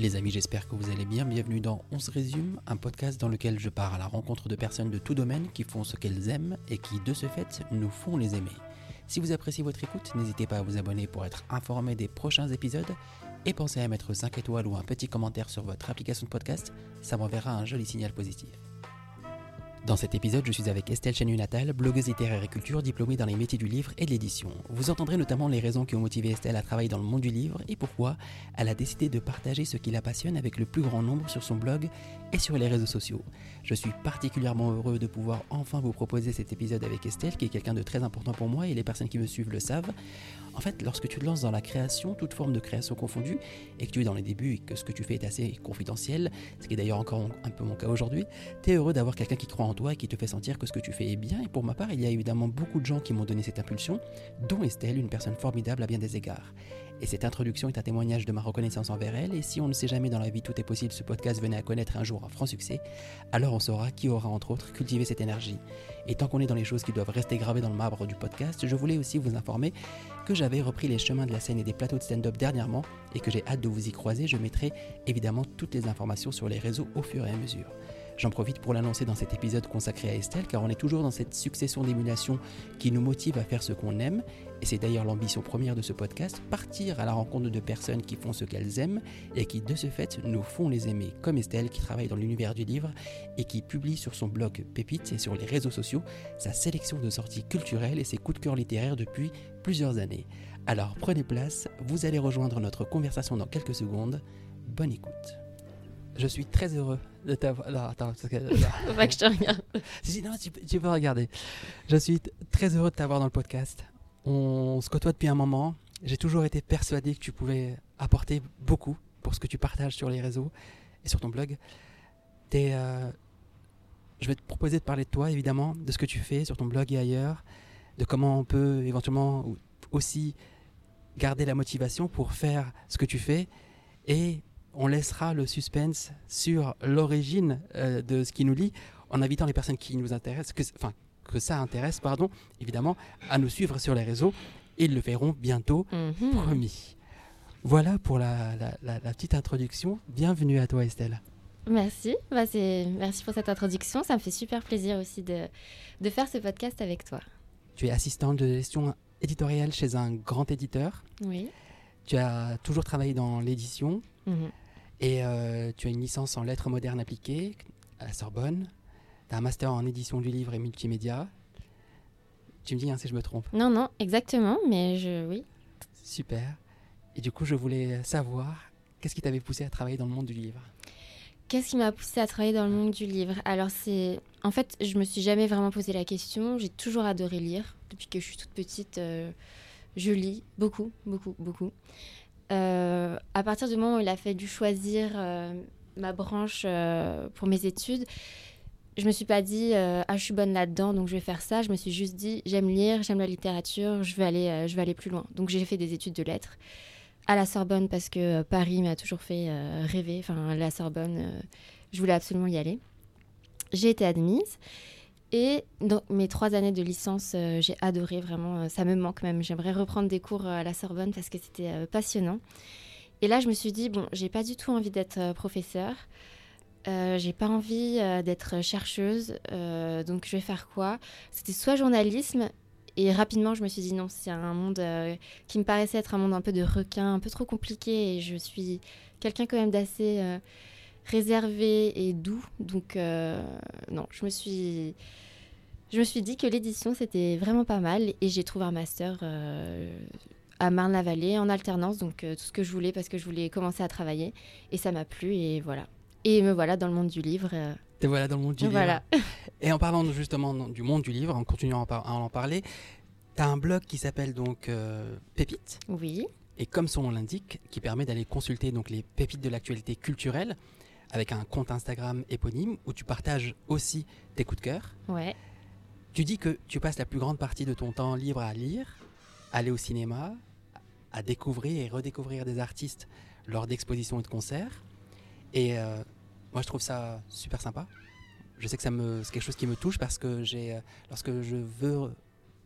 Les amis, j'espère que vous allez bien. Bienvenue dans On se résume, un podcast dans lequel je pars à la rencontre de personnes de tout domaine qui font ce qu'elles aiment et qui, de ce fait, nous font les aimer. Si vous appréciez votre écoute, n'hésitez pas à vous abonner pour être informé des prochains épisodes et pensez à mettre 5 étoiles ou un petit commentaire sur votre application de podcast, ça m'enverra un joli signal positif. Dans cet épisode, je suis avec Estelle Chenu-Natal, blogueuse littéraire et culture, diplômée dans les métiers du livre et de l'édition. Vous entendrez notamment les raisons qui ont motivé Estelle à travailler dans le monde du livre et pourquoi elle a décidé de partager ce qui la passionne avec le plus grand nombre sur son blog et sur les réseaux sociaux. Je suis particulièrement heureux de pouvoir enfin vous proposer cet épisode avec Estelle, qui est quelqu'un de très important pour moi et les personnes qui me suivent le savent. En fait, lorsque tu te lances dans la création, toute forme de création confondue, et que tu es dans les débuts et que ce que tu fais est assez confidentiel, ce qui est d'ailleurs encore un peu mon cas aujourd'hui, tu es heureux d'avoir quelqu'un qui croit en toi et qui te fait sentir que ce que tu fais est bien. Et pour ma part, il y a évidemment beaucoup de gens qui m'ont donné cette impulsion, dont Estelle, une personne formidable à bien des égards. Et cette introduction est un témoignage de ma reconnaissance envers elle. Et si on ne sait jamais dans la vie tout est possible, ce podcast venait à connaître un jour un franc succès, alors on saura qui aura entre autres cultivé cette énergie. Et tant qu'on est dans les choses qui doivent rester gravées dans le marbre du podcast, je voulais aussi vous informer que j'avais repris les chemins de la scène et des plateaux de stand-up dernièrement et que j'ai hâte de vous y croiser. Je mettrai évidemment toutes les informations sur les réseaux au fur et à mesure. J'en profite pour l'annoncer dans cet épisode consacré à Estelle, car on est toujours dans cette succession d'émulations qui nous motive à faire ce qu'on aime, et c'est d'ailleurs l'ambition première de ce podcast, partir à la rencontre de personnes qui font ce qu'elles aiment, et qui de ce fait nous font les aimer, comme Estelle qui travaille dans l'univers du livre, et qui publie sur son blog Pépite et sur les réseaux sociaux sa sélection de sorties culturelles et ses coups de cœur littéraires depuis plusieurs années. Alors prenez place, vous allez rejoindre notre conversation dans quelques secondes. Bonne écoute. Je suis très heureux de t'avoir. Non, attends. Faut pas que je te regarde. Non, tu, peux- tu peux regarder. Je suis très heureux de t'avoir dans le podcast. On se côtoie depuis un moment. J'ai toujours été persuadé que tu pouvais apporter beaucoup pour ce que tu partages sur les réseaux et sur ton blog. Euh, je vais te proposer de parler de toi, évidemment, de ce que tu fais sur ton blog et ailleurs, de comment on peut éventuellement aussi garder la motivation pour faire ce que tu fais et on laissera le suspense sur l'origine euh, de ce qui nous lie en invitant les personnes qui nous intéressent, enfin, que ça intéresse, pardon, évidemment, à nous suivre sur les réseaux. Ils le verront bientôt, Mhm. promis. Voilà pour la, la- la- la petite introduction. Bienvenue à toi, Estelle. Merci. Bah. Merci pour cette introduction. Ça me fait super plaisir aussi de, de faire ce podcast avec toi. Tu es assistante de gestion éditoriale chez un grand éditeur. Oui. Tu as toujours travaillé dans l'édition Mhm. et euh, tu as une licence en lettres modernes appliquées à la Sorbonne. Tu as un master en édition du livre et multimédia. Tu me dis hein, si je me trompe. Non, non, exactement. Mais je. Oui. Super. Et du coup, je voulais savoir qu'est-ce qui t'avait poussé à travailler dans le monde du livre? Qu'est-ce qui m'a poussée à travailler dans le monde du livre? Alors, c'est. En fait, je me suis jamais vraiment posé la question. J'ai toujours adoré lire. Depuis que je suis toute petite, euh, je lis beaucoup, beaucoup, beaucoup. Euh, à partir du moment où il a fallu choisir euh, ma branche pour mes études, je me suis pas dit euh, ah je suis bonne là-dedans donc je vais faire ça. Je me suis juste dit j'aime lire, j'aime la littérature, je vais aller, euh, je vais aller plus loin. Donc j'ai fait des études de lettres à la Sorbonne parce que euh, Paris m'a toujours fait rêver. Enfin la Sorbonne, je voulais absolument y aller. J'ai été admise et dans mes trois années de licence, j'ai adoré vraiment. ça me manque même. J'aimerais reprendre des cours à la Sorbonne parce que c'était passionnant. Et là, je me suis dit bon, j'ai pas du tout envie d'être professeur. Euh, j'ai pas envie euh, d'être chercheuse, euh, donc je vais faire quoi? C'était soit journalisme, et rapidement je me suis dit non, c'est un monde qui me paraissait être un monde un peu de requin, un peu trop compliqué, et je suis quelqu'un quand même d'assez réservé et doux, donc non, je me suis je me suis dit que l'édition c'était vraiment pas mal, et j'ai trouvé un master. à Marne-la-Vallée en alternance, donc tout ce que je voulais parce que je voulais commencer à travailler et ça m'a plu et voilà. Et me voilà dans le monde du livre. euh, Te voilà dans le monde du voilà. livre. Et en parlant justement du monde du livre, en continuant à en parler, tu as un blog qui s'appelle donc euh, Pépite. Oui. Et comme son nom l'indique, qui permet d'aller consulter donc les pépites de l'actualité culturelle avec un compte Instagram éponyme où tu partages aussi tes coups de cœur. Ouais. Tu dis que tu passes la plus grande partie de ton temps libre à lire, aller au cinéma, à découvrir et redécouvrir des artistes lors d'expositions et de concerts. Et euh, moi, je trouve ça super sympa. Je sais que ça me, c'est quelque chose qui me touche parce que j'ai, euh, lorsque je veux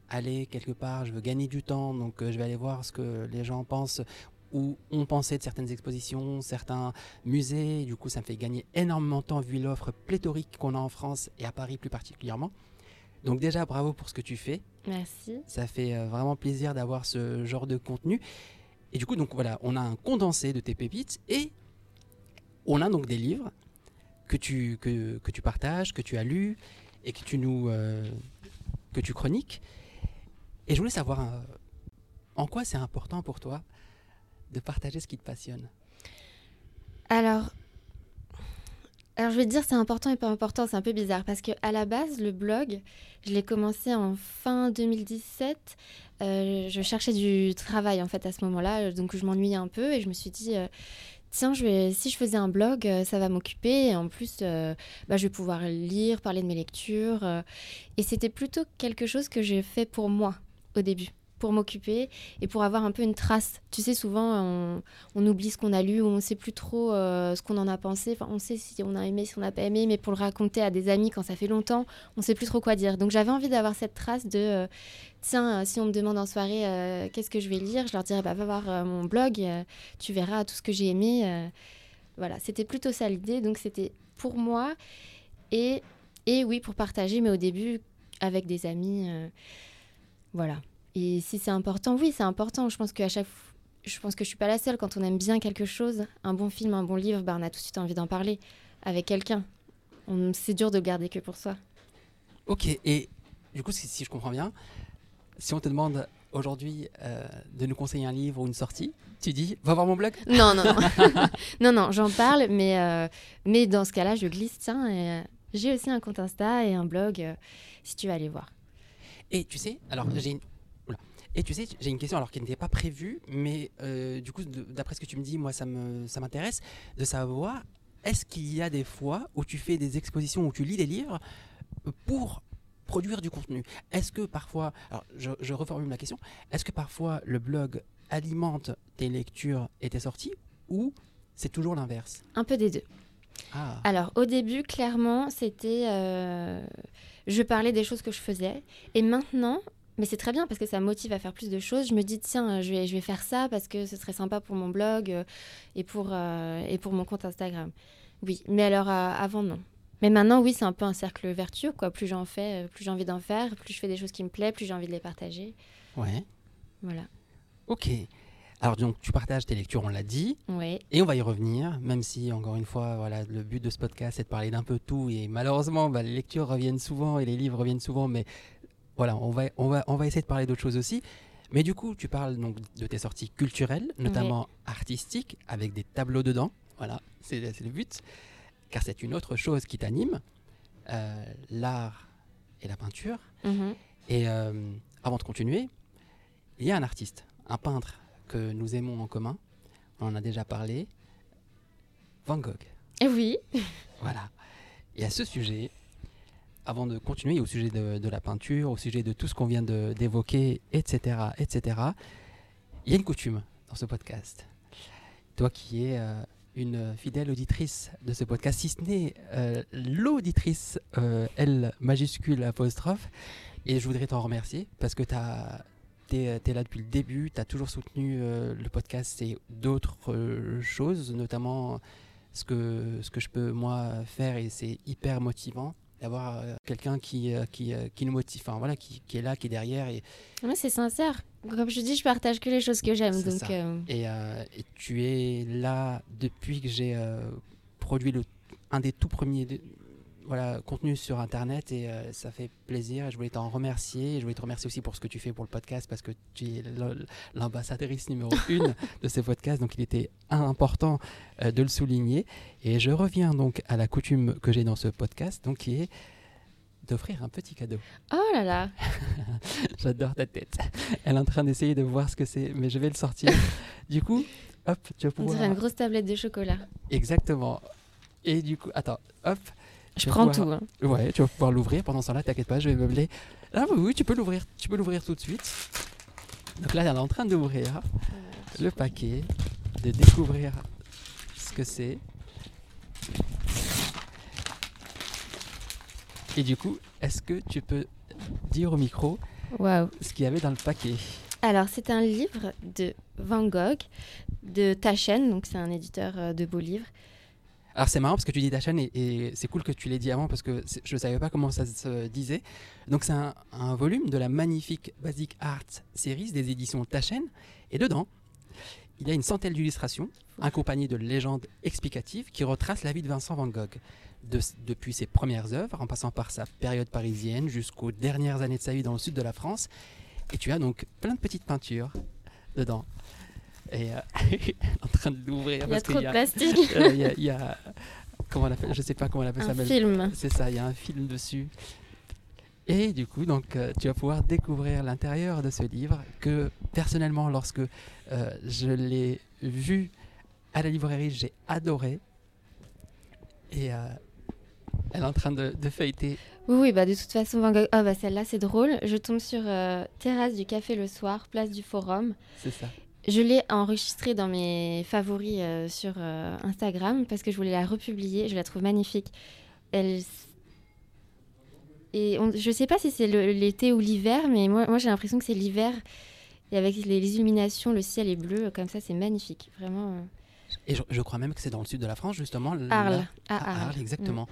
aller quelque part, je veux gagner du temps, donc euh, je vais aller voir ce que les gens pensent où on pensait de certaines expositions, certains musées. Du coup, ça me fait gagner énormément de temps vu l'offre pléthorique qu'on a en France et à Paris plus particulièrement. Donc déjà, bravo pour ce que tu fais. Merci. Ça fait vraiment plaisir d'avoir ce genre de contenu. Et du coup, donc voilà, on a un condensé de tes pépites et on a donc des livres que tu, que, que tu partages, que tu as lus et que tu nous euh, que tu chroniques. Et je voulais savoir euh, en quoi c'est important pour toi de partager ce qui te passionne? Alors, alors je vais te dire c'est important et pas important, c'est un peu bizarre parce que à la base le blog, je l'ai commencé en fin 2017. Euh, je cherchais du travail en fait à ce moment-là, donc je m'ennuyais un peu et je me suis dit tiens je vais, si je faisais un blog, euh, ça va m'occuper et en plus euh, bah, je vais pouvoir lire, parler de mes lectures euh. et c'était plutôt quelque chose que j'ai fait pour moi au début pour m'occuper et pour avoir un peu une trace. Tu sais, souvent, on, oublie ce qu'on a lu, ou on ne sait plus trop euh, ce qu'on en a pensé. Enfin, on sait si on a aimé, si on n'a pas aimé, mais pour le raconter à des amis quand ça fait longtemps, on ne sait plus trop quoi dire. Donc j'avais envie d'avoir cette trace de, euh, tiens, euh, si on me demande en soirée qu'est-ce que je vais lire, je leur dirais, bah, va voir mon blog, tu verras tout ce que j'ai aimé. voilà, c'était plutôt ça l'idée. Donc c'était pour moi et, et oui, pour partager, mais au début avec des amis. voilà. Et si c'est important, oui, c'est important. Je pense qu'à chaque je pense que je suis pas la seule. Quand on aime bien quelque chose, un bon film, un bon livre, bah, on a tout de suite envie d'en parler avec quelqu'un. On- C'est dur de le garder que pour soi. Ok, et du coup, si, si je comprends bien, si on te demande aujourd'hui euh, de nous conseiller un livre ou une sortie, tu dis va voir mon blog? Non, non, non. non, non, j'en parle, mais, euh, mais dans ce cas-là, je glisse, tiens, et, euh, j'ai aussi un compte Insta et un blog, si tu veux aller voir. Et tu sais, alors j'ai une... Et tu sais, j'ai une question alors qui n'était pas prévue, mais euh, du coup, d'après ce que tu me dis, moi, ça me- ça m'intéresse de savoir, est-ce qu'il y a des fois où tu fais des expositions, où tu lis des livres pour produire du contenu? Est-ce que parfois, alors je, je reformule la question, est-ce que parfois le blog alimente tes lectures et tes sorties, ou c'est toujours l'inverse? Un peu des deux. Ah, Alors, au début, clairement, c'était. euh, je parlais des choses que je faisais. Et maintenant, mais c'est très bien parce que ça me motive à faire plus de choses. Je me dis, tiens, je vais, je vais faire ça parce que ce serait sympa pour mon blog euh, et, pour, euh, et pour mon compte Instagram. Oui, mais alors euh, avant, non. Mais maintenant, oui, c'est un peu un cercle vertueux, quoi. Plus j'en fais, plus j'ai envie d'en faire, plus je fais des choses qui me plaisent, plus j'ai envie de les partager. ouais, Voilà. ok. Alors donc tu partages tes lectures, on l'a dit, Oui. Et on va y revenir, même si, encore une fois, voilà, le but de ce podcast, c'est de parler d'un peu tout. Et malheureusement, bah, les lectures reviennent souvent et les livres reviennent souvent. Mais voilà, on va, on va, on va essayer de parler d'autres choses aussi. Mais du coup, tu parles donc de tes sorties culturelles, notamment artistiques, avec des tableaux dedans. Voilà, c'est le but. Car c'est une autre chose qui t'anime, euh, l'art et la peinture. Mhm. Et euh, avant de continuer, il y a un artiste, un peintre que nous aimons en commun. On en a déjà parlé. Van Gogh. Et oui. Voilà. Et à ce sujet, avant de continuer au sujet de, la peinture, au sujet de tout ce qu'on vient d'évoquer, etc., etc., il y a une coutume dans ce podcast. Toi qui es euh, une fidèle auditrice de ce podcast, si ce n'est euh, l'auditrice euh, L majuscule apostrophe, et je voudrais t'en remercier parce que tu es, là depuis le début, tu as toujours soutenu euh, le podcast et d'autres choses, notamment ce que, ce que je peux moi faire et c'est hyper motivant d'avoir euh, quelqu'un qui, euh, qui, euh, qui nous motive, enfin voilà, qui, qui est là, qui est derrière et, Moi, c'est sincère. Comme je dis, je partage que les choses que j'aime. Donc, euh, et, euh, et tu es là depuis que j'ai euh, produit le, un des tout premiers voilà, contenus sur internet et euh, ça fait plaisir et je voulais t'en remercier et je voulais te remercier aussi pour ce que tu fais pour le podcast parce que tu es l'ambassadrice numéro une de ce podcast donc il était important euh, de le souligner et je reviens donc à la coutume que j'ai dans ce podcast donc qui est d'offrir un petit cadeau. Oh là là. J'adore ta tête. Elle est en train d'essayer de voir ce que c'est, mais je vais le sortir. du coup, hop, tu vas On pouvoir. dirait une grosse tablette de chocolat. Exactement. Et du coup, attends, hop. Je prends pouvoir- tout. hein. Ouais, tu vas pouvoir l'ouvrir. Pendant ce temps-là, t'inquiète pas, je vais meubler. Ah oui, oui, tu peux l'ouvrir. Tu peux l'ouvrir tout de suite. Donc là, elle est en train d'ouvrir le paquet, de découvrir ce que c'est. Et du coup, est-ce que tu peux dire au micro ce qu'il y avait dans le paquet? Alors, c'est un livre de Van Gogh, de Taschen, donc c'est un éditeur euh, de beaux livres. Alors c'est marrant parce que tu dis Taschen et, et c'est cool que tu l'aies dit avant parce que je ne savais pas comment ça se disait. Donc c'est un, volume de la magnifique Basic Art Series des éditions Taschen et dedans il y a une centaine d'illustrations accompagnées de légendes explicatives qui retracent la vie de Vincent Van Gogh. De- depuis ses premières œuvres, en passant par sa période parisienne jusqu'aux dernières années de sa vie dans le sud de la France. Et tu as donc plein de petites peintures dedans. Et euh, en train de l'ouvrir Il y a parce trop de plastique. euh, il y a- comment on appelle Je sais pas comment on appelle ça. un mais film. C'est ça, il y a un film dessus. Et du coup, donc, euh, tu vas pouvoir découvrir l'intérieur de ce livre que personnellement, lorsque euh, je l'ai vu à la librairie, j'ai adoré. Et euh, elle est en train de, de feuilleter. Oui, oui, bah de toute façon, Van Gogh. Ah, bah celle-là, c'est drôle. Je tombe sur Terrasse du Café le soir, place du Forum. C'est ça. Je l'ai enregistrée dans mes favoris euh, sur euh, Instagram parce que je voulais la republier. Je la trouve magnifique. Elle. Et on- je sais pas si c'est l'été ou l'hiver, mais moi, moi j'ai l'impression que c'est l'hiver. Et avec les, les illuminations, le ciel est bleu, comme ça, c'est magnifique. Vraiment. euh, Et je, je crois même que c'est dans le sud de la France, justement. Arles. À à Arles. Arles, exactement.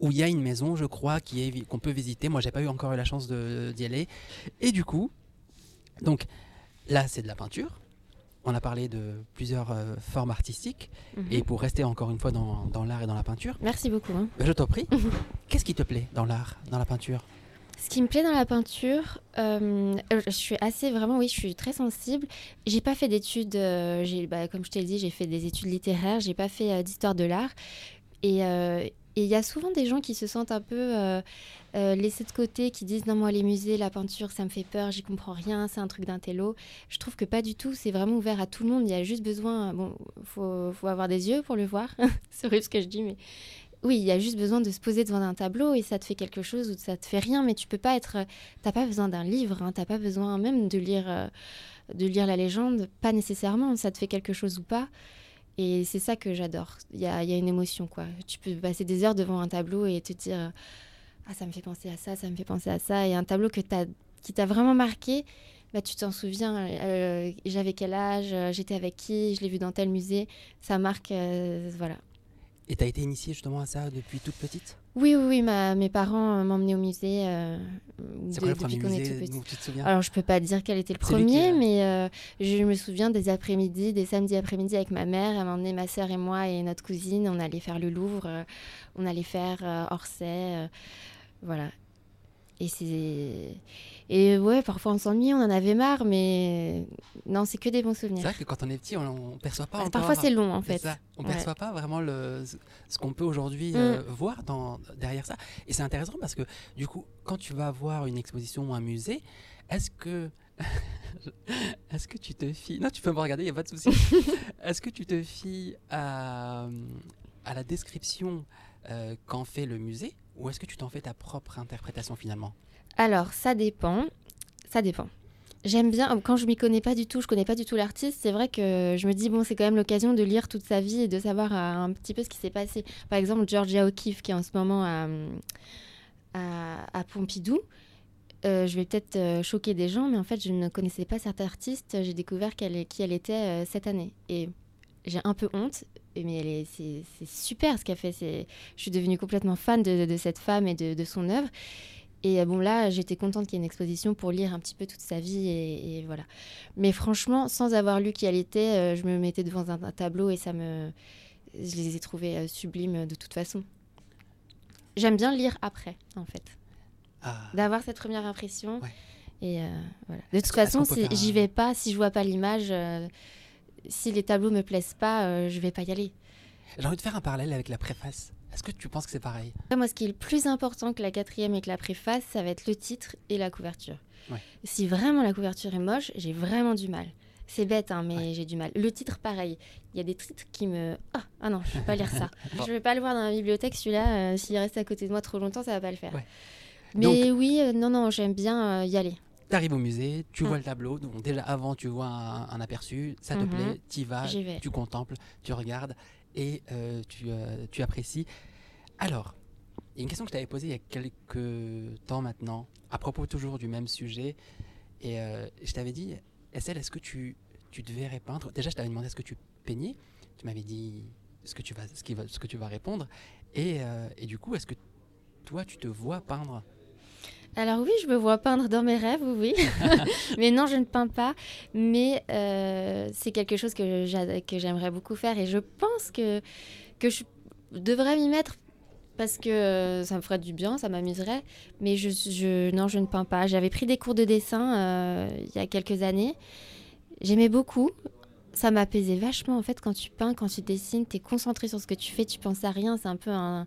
Où il y a une maison, je crois, qui est qu'on peut visiter. Moi, j'ai pas eu encore eu la chance d'y aller. Et du coup, donc là, c'est de la peinture. On a parlé de plusieurs euh, formes artistiques. Mhm. Et pour rester encore une fois dans, dans l'art et dans la peinture, Merci beaucoup. hein. ben, je t'en prie. Qu'est-ce qui te plaît dans l'art, dans la peinture? Ce qui me plaît dans la peinture, euh, je suis assez vraiment, oui, je suis très sensible. J'ai pas fait d'études, euh, bah, comme je t'ai dit, j'ai fait des études littéraires, j'ai pas fait d'histoire de l'art. Et et il y a souvent des gens qui se sentent un peu euh, euh, laissés de côté, qui disent non, moi, les musées, la peinture, ça me fait peur, j'y comprends rien, c'est un truc d'intello. Je trouve que pas du tout, c'est vraiment ouvert à tout le monde. Il y a juste besoin, bon, faut, faut avoir des yeux pour le voir. c'est horrible ce que je dis, mais oui, il y a juste besoin de se poser devant un tableau et ça te fait quelque chose ou ça te fait rien, mais tu peux pas être. T'as pas besoin d'un livre, hein, t'as pas besoin même de lire, euh, de lire la légende, pas nécessairement. Ça te fait quelque chose ou pas. Et c'est ça que j'adore. Il y a, y a une émotion, quoi. Tu peux passer des heures devant un tableau et te dire Ah, ça me fait penser à ça, ça me fait penser à ça. Et un tableau que qui t'a vraiment marqué, bah, tu t'en souviens. euh, j'avais quel âge, j'étais avec qui, je l'ai vu dans tel musée. Ça marque, euh, voilà. Et tu as été initiée justement à ça depuis toute petite? Oui, oui, oui, ma- mes parents euh, m'emmenaient au musée euh, C'est de- quoi le depuis premier musée petit. dont tu te souviens? Alors, je peux pas dire quel était le qui premier, a- mais euh, je me souviens des après-midi, des samedis après-midi avec ma mère. Elle m'emmenait ma sœur et moi et notre cousine. On allait faire le Louvre, euh, on allait faire Orsay, voilà. Et c'est et ouais, parfois on s'ennuie, on en avait marre, mais non, c'est que des bons C'est souvenirs. vrai que quand on est petit, on ne perçoit pas encore. Parfois c'est long en C'est fait. ça. On ne Ouais. perçoit pas vraiment le, ce qu'on peut aujourd'hui Mm. euh, voir dans, derrière ça. Et c'est intéressant parce que du coup, quand tu vas voir une exposition ou un musée, est-ce que est-ce que tu te fies Non, tu peux me regarder, il n'y a pas de souci. est-ce que tu te fies à, à la description euh, qu'en fait le musée ou est-ce que tu t'en fais ta propre interprétation finalement? Alors, ça dépend. Ça dépend. J'aime bien, quand je m'y connais pas du tout, je connais pas du tout l'artiste, c'est vrai que je me dis, bon, c'est quand même l'occasion de lire toute sa vie et de savoir euh, un petit peu ce qui s'est passé. Par exemple, Georgia O'Keeffe, qui est en ce moment à, à, Pompidou. Euh, je vais peut-être euh, choquer des gens, mais en fait, je ne connaissais pas cette artiste. J'ai découvert qui elle était cette année. Et j'ai un peu honte, mais elle est- c'est super ce qu'elle fait. C'est- Je suis devenue complètement fan de, de cette femme et de, de son œuvre. Et euh, bon, là, j'étais contente qu'il y ait une exposition pour lire un petit peu toute sa vie. Et, et voilà. Mais franchement, sans avoir lu qui elle était, euh, je me mettais devant un, un tableau et ça me. Je les ai trouvés euh, sublimes de toute façon. J'aime bien lire après, en fait. Ah, D'avoir cette première impression. Ouais. Et euh, voilà. De toute façon, si un- j'y vais pas, si je vois pas l'image, euh, si les tableaux me plaisent pas, euh, je vais pas y aller. J'ai envie de faire un parallèle avec la préface. Est-ce que tu penses que c'est pareil? Moi, ce qui est le plus important que la quatrième et que la préface, ça va être le titre et la couverture. Ouais. Si vraiment la couverture est moche, j'ai vraiment du mal. C'est bête, hein, mais j'ai du mal. Le titre, pareil. Il y a des titres qui me... Ah, ah non, je ne vais pas lire ça. Bon. Je vais pas le voir dans la bibliothèque, celui-là. euh, S'il reste à côté de moi trop longtemps, ça va pas le faire. Ouais. Mais oui, euh, non, non, j'aime bien euh, y aller. Tu arrives au musée, tu Mm. vois le tableau, donc déjà avant tu vois un, un aperçu, ça te Mhm. plaît, tu y vas, vais. tu contemples, tu regardes et euh, tu, euh, tu apprécies. Alors, il y a une question que je t'avais posée il y a quelques temps maintenant, à propos toujours du même sujet, et euh, je t'avais dit, Estelle, est-ce que tu, tu te verrais peindre Déjà, je t'avais demandé est-ce que tu peignais? Tu m'avais dit ce que tu vas, ce qui va, ce que tu vas répondre. Et, et du coup, est-ce que toi, tu te vois peindre? Alors oui, je me vois peindre dans mes rêves, oui. mais non, je ne peins pas. Mais euh, c'est quelque chose que j'aimerais beaucoup faire. Et je pense que, que je devrais m'y mettre parce que euh, ça me ferait du bien, ça m'amuserait. Mais je, je, non, je ne peins pas. J'avais pris des cours de dessin euh, il y a quelques années. J'aimais beaucoup. Ça m'apaisait vachement en fait quand tu peins, quand tu dessines, tu es concentré sur ce que tu fais, tu penses à rien. C'est un peu, un,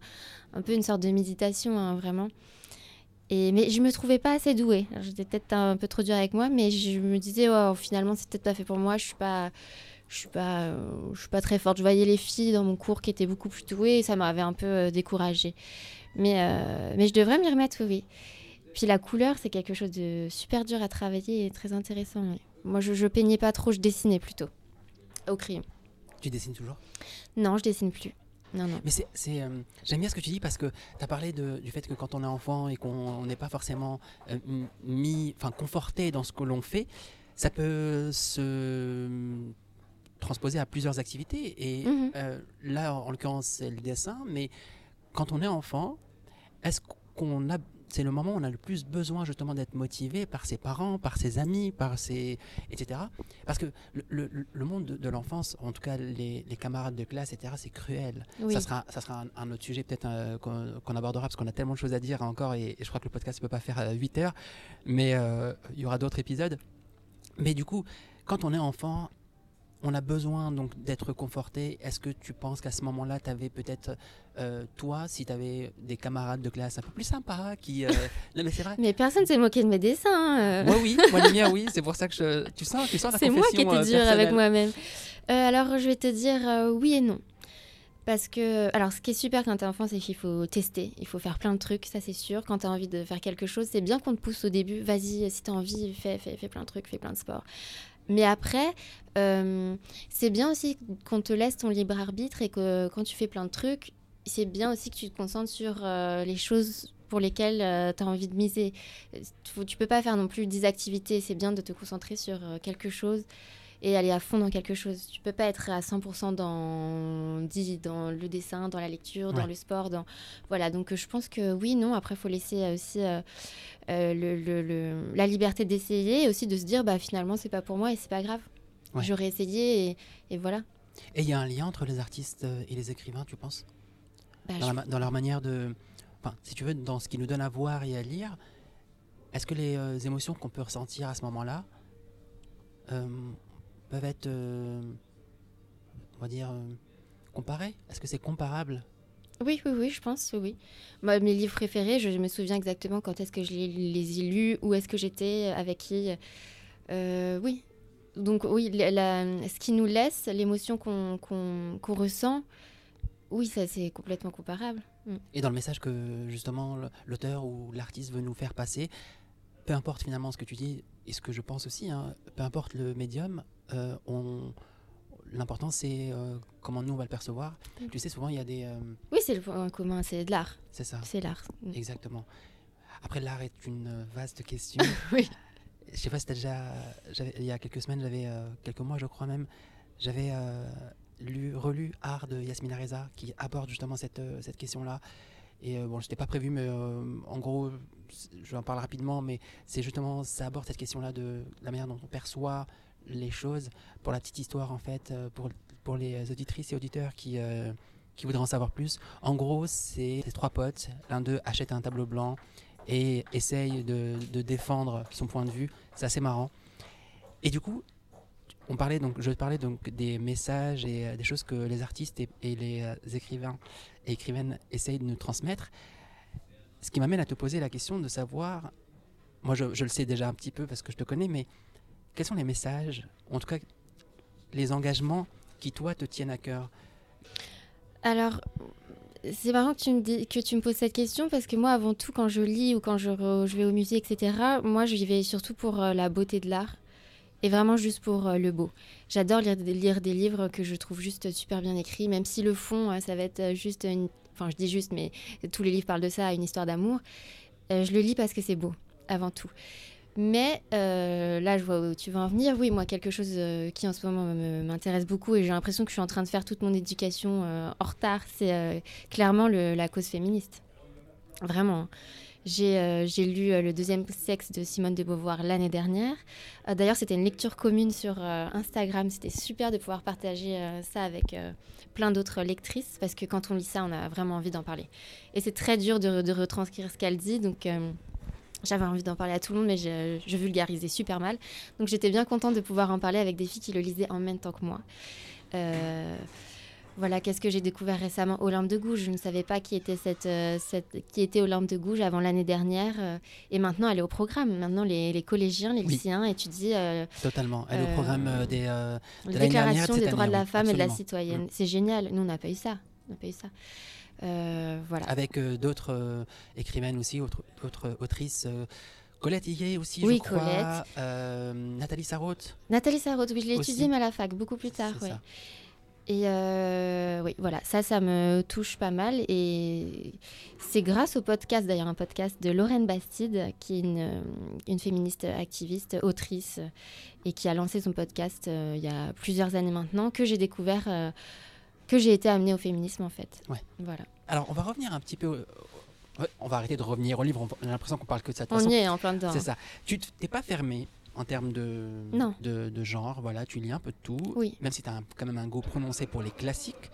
un peu une sorte de méditation, hein, vraiment. Et, mais je me trouvais pas assez douée. J'étais peut-être un peu trop dure avec moi, mais je me disais, oh, finalement, c'est peut-être pas fait pour moi. Je suis pas, je suis pas, je suis pas très forte. Je voyais les filles dans mon cours qui étaient beaucoup plus douées et ça m'avait un peu euh, découragée. Mais, euh, mais je devrais m'y remettre, oui. Puis la couleur, c'est quelque chose de super dur à travailler et très intéressant. Moi, je, je peignais pas trop, je dessinais plutôt au crayon. Tu dessines toujours? Non, je dessine plus. Non, non. Mais c'est, euh, j'aime bien ce que tu dis parce que tu as parlé de, du fait que quand on est enfant et qu'on n'est pas forcément euh, mis, enfin conforté dans ce que l'on fait, ça peut se transposer à plusieurs activités. Et Mhm. euh, là, en l'occurrence, c'est le dessin. Mais quand on est enfant, est-ce qu'on a c'est le moment où on a le plus besoin justement d'être motivé par ses parents, par ses amis, par ses etc. Parce que le, le- le monde de, de l'enfance, en tout cas les, les camarades de classe, etc. C'est cruel. Oui. Ça sera, ça sera un, un autre sujet peut-être euh, qu'on abordera parce qu'on a tellement de choses à dire encore et, et je crois que le podcast ne peut pas faire euh, 8 heures, mais euh, il y aura d'autres épisodes. Mais du coup, quand on est enfant, on a besoin donc d'être conforté. Est-ce que tu penses qu'à ce moment-là, tu avais peut-être, euh, toi, si tu avais des camarades de classe un peu plus sympas qui... euh, non mais c'est vrai. Mais personne s'est moqué de mes dessins. euh. Moi oui, moi les miens oui, c'est pour ça que je... Tu sens, tu sens la C'est moi qui étais euh, dure avec moi-même. Euh, alors, je vais te dire oui et non. Parce que, alors, ce qui est super quand t'es enfant, c'est qu'il faut tester. Il faut faire plein de trucs, ça c'est sûr. Quand t'as envie de faire quelque chose, c'est bien qu'on te pousse au début. Vas-y, si t'as envie, fais, fais, fais plein de trucs, fais plein de sports. Mais après, euh, c'est bien aussi qu'on te laisse ton libre arbitre et que quand tu fais plein de trucs, c'est bien aussi que tu te concentres sur euh, les choses pour lesquelles tu as envie de miser. Faut- tu peux pas faire non plus 10 activités. C'est bien de te concentrer sur euh, quelque chose et aller à fond dans quelque chose. Tu peux pas être à 100% dans, dans le dessin, dans la lecture, dans le sport. Dans... Voilà, donc euh, je pense que oui, non. Après, il faut laisser euh, aussi euh, euh, le- le- le- la liberté d'essayer et aussi de se dire, bah, finalement, c'est pas pour moi et c'est pas grave. Ouais. J'aurais essayé et, et voilà. Et il y a un lien entre les artistes et les écrivains, tu penses? Bah, dans, je- la ma- dans leur manière de... Enfin, si tu veux, dans ce qui nous donne à voir et à lire, est-ce que les euh, émotions qu'on peut ressentir à ce moment-là euh, peuvent être, euh, on va dire, euh, comparées Est-ce que c'est comparable? Oui, oui, oui, je pense, oui. Moi, mes livres préférés, je me souviens exactement quand est-ce que je les, les ai lus, où est-ce que j'étais, avec qui. Euh, oui. Donc, oui, la- la- ce qui nous laisse, l'émotion qu'on ressent, oui, ça c'est complètement comparable. Et dans le message que justement l'auteur ou l'artiste veut nous faire passer, peu importe finalement ce que tu dis et ce que je pense aussi, hein, peu importe le médium, on- l'important c'est euh, comment nous on va le percevoir. Tu sais, souvent il y a des... euh, Oui, c'est le point commun, c'est de l'art. c'est ça, C'est l'art. Exactement. Après, l'art est une euh, vaste question. Oui. Je sais pas si t'as déjà... j'avais- Il y a quelques semaines, j'avais... euh, quelques mois je crois même, j'avais euh, lu, relu Art de Yasmina Reza qui aborde justement cette, euh, cette question-là. Et euh, bon, je n'étais pas prévu, mais euh, en gros, je vais en parler rapidement, mais c'est justement, ça aborde cette question-là de la manière dont on perçoit les choses. Pour la petite histoire, en fait, euh, pour, pour les auditrices et auditeurs qui, euh, qui voudraient en savoir plus, en gros, c'est ces trois potes. L'un d'eux achète un tableau blanc et essaye de, de défendre son point de vue. C'est assez marrant. Et du coup, on parlait donc, je parlais donc des messages et euh, des choses que les artistes et, et les euh, écrivains et écrivaines essayent de nous transmettre. Ce qui m'amène à te poser la question de savoir, moi je, je le sais déjà un petit peu parce que je te connais, mais quels sont les messages, en tout cas les engagements qui toi te tiennent à cœur? Alors, c'est marrant que tu, me que tu me poses cette question parce que moi, avant tout, quand je lis ou quand je, vais au musée, etc., moi, j'y vais surtout pour euh, la beauté de l'art et vraiment juste pour euh, le beau. J'adore lire, lire des livres que je trouve juste super bien écrits, même si le fond, euh, ça va être juste une... Enfin, je dis juste, mais tous les livres parlent de ça, une histoire d'amour. Je le lis parce que c'est beau, avant tout. Mais euh, là, je vois où tu veux en venir. Oui, moi, quelque chose euh, qui en ce moment me- m'intéresse beaucoup et j'ai l'impression que je suis en train de faire toute mon éducation euh, en retard, c'est euh, clairement la cause féministe. Vraiment. J'ai euh, j'ai lu Le deuxième sexe de Simone de Beauvoir l'année dernière. D'ailleurs, c'était une lecture commune sur Instagram. C'était super de pouvoir partager ça avec plein d'autres lectrices parce que quand on lit ça, on a vraiment envie d'en parler. Et c'est très dur de, de retranscrire ce qu'elle dit. Donc. J'avais envie d'en parler à tout le monde, mais je, je vulgarisais super mal. Donc j'étais bien contente de pouvoir en parler avec des filles qui le lisaient en même temps que moi. Euh, voilà, qu'est-ce que j'ai découvert récemment? Olympe de Gouges. Je ne savais pas qui était, cette, euh, cette- qui était Olympe de Gouges avant l'année dernière. euh, et maintenant, elle est au programme. Maintenant, les, les collégiens, les Oui. lycéens étudient euh, Totalement. Elle est au programme des. euh, la dernière, déclaration de des droits de la femme et de la citoyenne. Mm. C'est génial. Nous, on n'a pas eu ça. On n'a pas eu ça. Euh, voilà. avec euh, d'autres euh, écrivaines aussi, autres, d'autres autrices. Colette Higuet aussi, Oui, je crois. Colette. euh, Nathalie Sarraute. Nathalie Sarraute, oui, je l'ai étudiée, mais à la fac, beaucoup plus tard. c'est oui. ça. Et euh, oui, voilà, ça, ça me touche pas mal. Et c'est grâce au podcast, d'ailleurs, un podcast de Lorraine Bastide, qui est une, une féministe activiste, autrice, et qui a lancé son podcast euh, il y a plusieurs années maintenant, que j'ai découvert, que j'ai été amenée au féminisme, en fait. Ouais. Voilà. Alors, on va revenir un petit peu. on va arrêter de revenir au livre. On a l'impression qu'on parle que de ça. de On façon. y est en plein dedans. C'est ça. Tu t'es pas fermé en termes de, Non. de, de genre. Voilà, tu lis un peu de tout. Oui. Même si tu as quand même un goût prononcé pour les classiques.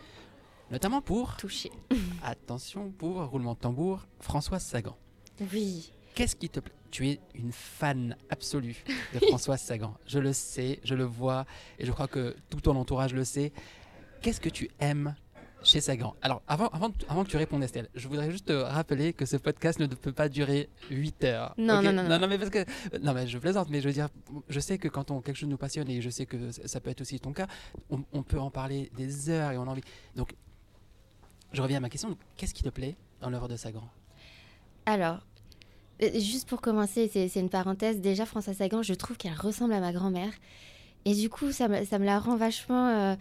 Notamment pour, Touchée. attention, pour roulement de tambour, Françoise Sagan. Oui. Qu'est-ce qui te plaît Tu es une fan absolue de Françoise Sagan. Je le sais, je le vois, et je crois que tout ton entourage le sait. Qu'est-ce que tu aimes chez Sagan? Alors, avant, avant, avant que tu répondes, Estelle, je voudrais juste te rappeler que ce podcast ne peut pas durer 8 heures. Non, non, non, non. non, mais parce que. Non, mais je plaisante, mais je veux dire, je sais que quand on, quelque chose nous passionne, et je sais que ça peut être aussi ton cas, on, on peut en parler des heures et on a envie. Donc, je reviens à ma question. Qu'est-ce qui te plaît dans l'œuvre de Sagan? Alors, euh, juste pour commencer, c'est une parenthèse. Déjà, Françoise Sagan, je trouve qu'elle ressemble à ma grand-mère. Et du coup, ça me, ça me la rend vachement euh,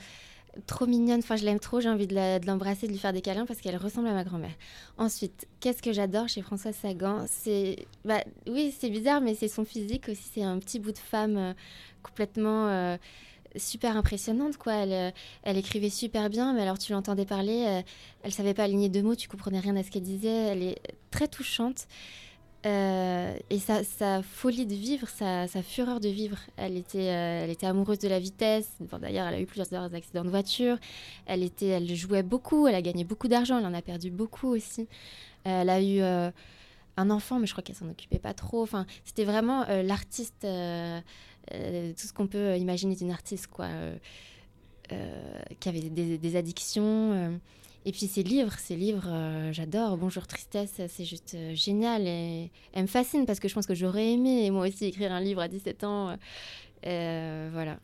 trop mignonne. Enfin, je l'aime trop, j'ai envie de l'embrasser, de lui faire des câlins parce qu'elle ressemble à ma grand-mère. Ensuite, qu'est-ce que j'adore chez Françoise Sagan? C'est. Bah, oui, c'est bizarre, mais c'est son physique aussi. C'est un petit bout de femme euh, complètement. euh, super impressionnante quoi elle, euh, elle écrivait super bien mais alors tu l'entendais parler elle savait pas aligner deux mots tu comprenais rien à ce qu'elle disait elle est très touchante Euh, et sa, folie de vivre, sa, fureur de vivre. Elle était, euh, elle était amoureuse de la vitesse. D'ailleurs, elle a eu plusieurs accidents de voiture. Elle, était, elle jouait beaucoup, elle a gagné beaucoup d'argent, elle en a perdu beaucoup aussi. Euh, elle a eu un enfant, mais je crois qu'elle s'en occupait pas trop. Enfin, c'était vraiment l'artiste, tout ce qu'on peut imaginer d'une artiste, quoi. qui avait des addictions. Et puis ses livres, ses livres, euh, j'adore. Bonjour Tristesse, c'est juste euh, génial. Et elle me fascine parce que je pense que j'aurais aimé, moi aussi, écrire un livre à 17 ans. euh, voilà.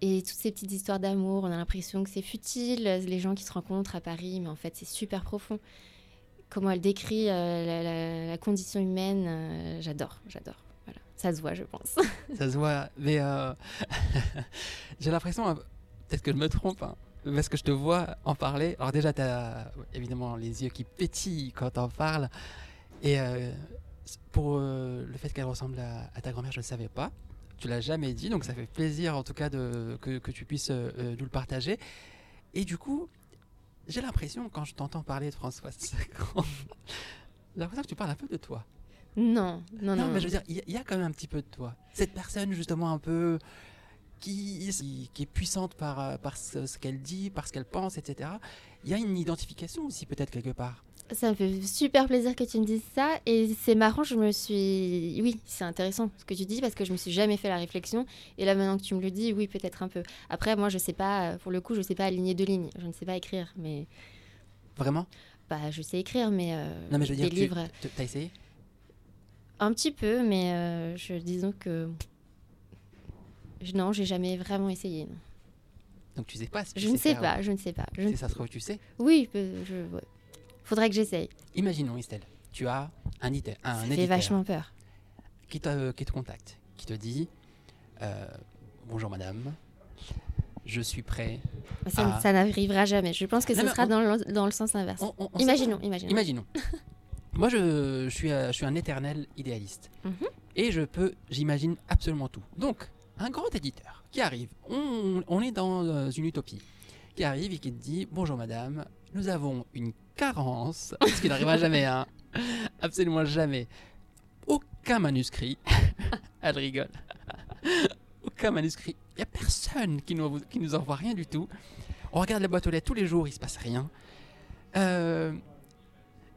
Et toutes ces petites histoires d'amour, on a l'impression que c'est futile, les gens qui se rencontrent à Paris, mais en fait, c'est super profond. Comment elle décrit la, condition humaine, j'adore, j'adore. Voilà. Ça se voit, je pense. Ça se voit, mais j'ai l'impression, peut-être que je me trompe, hein, parce que je te vois en parler. Alors déjà, tu as évidemment les yeux qui pétillent quand on parles. Et euh, pour euh, le fait qu'elle ressemble à, à ta grand-mère, je ne le savais pas. Tu l'as jamais dit, donc ça fait plaisir en tout cas de, que, que tu puisses euh, nous le partager. Et du coup, j'ai l'impression, quand je t'entends parler de François Sagan, j'ai l'impression que tu parles un peu de toi. non, non, non. Non, mais je veux dire, il y, a- il y a quand même un petit peu de toi. Cette personne, justement, un peu. Qui, qui- est puissante par, euh, par ce, ce qu'elle dit, par ce qu'elle pense, etc. Il y a une identification aussi, peut-être, quelque part. Ça me fait super plaisir que tu me dises ça. Et c'est marrant, je me suis. Oui, c'est intéressant ce que tu dis parce que je me suis jamais fait la réflexion. Et là, maintenant que tu me le dis, oui, peut-être un peu. Après, moi, je sais pas, pour le coup, je sais pas aligner deux lignes. Je ne sais pas écrire, mais. Vraiment? Bah, je sais écrire, mais. euh, Non, mais je veux dire, des tu livres. as essayé? Un petit peu, mais euh, je, disons que. Je- Non, j'ai jamais vraiment essayé. non. Donc tu sais pas si tu Je ne sais faire, pas, je ne sais pas. Je ne- Si ça se trouve, tu sais. Oui, je... ouais. faudrait que j'essaye. Imaginons, Estelle, tu as un, éditeur, un Ça fait vachement peur. qui, te, qui te contacte, qui te dit euh, Bonjour madame, je suis prêt. Ça, Ah. ça n'arrivera jamais. Je pense que ce sera on- dans, le, dans le sens inverse. On- on- imaginons, pas. imaginons. Imaginons. Moi, je, je suis, euh, je suis un éternel idéaliste. Mhm. Et je peux, j'imagine absolument tout. Donc, un grand éditeur qui arrive, on, est dans euh, une utopie, qui arrive et qui dit Bonjour madame, nous avons une carence, ce qui n'arrivera jamais, hein, absolument jamais. Aucun manuscrit, elle rigole, aucun manuscrit, il n'y a personne qui nous, qui nous envoie rien du tout. On regarde la boîte aux lettres tous les jours, il se passe rien. Euh,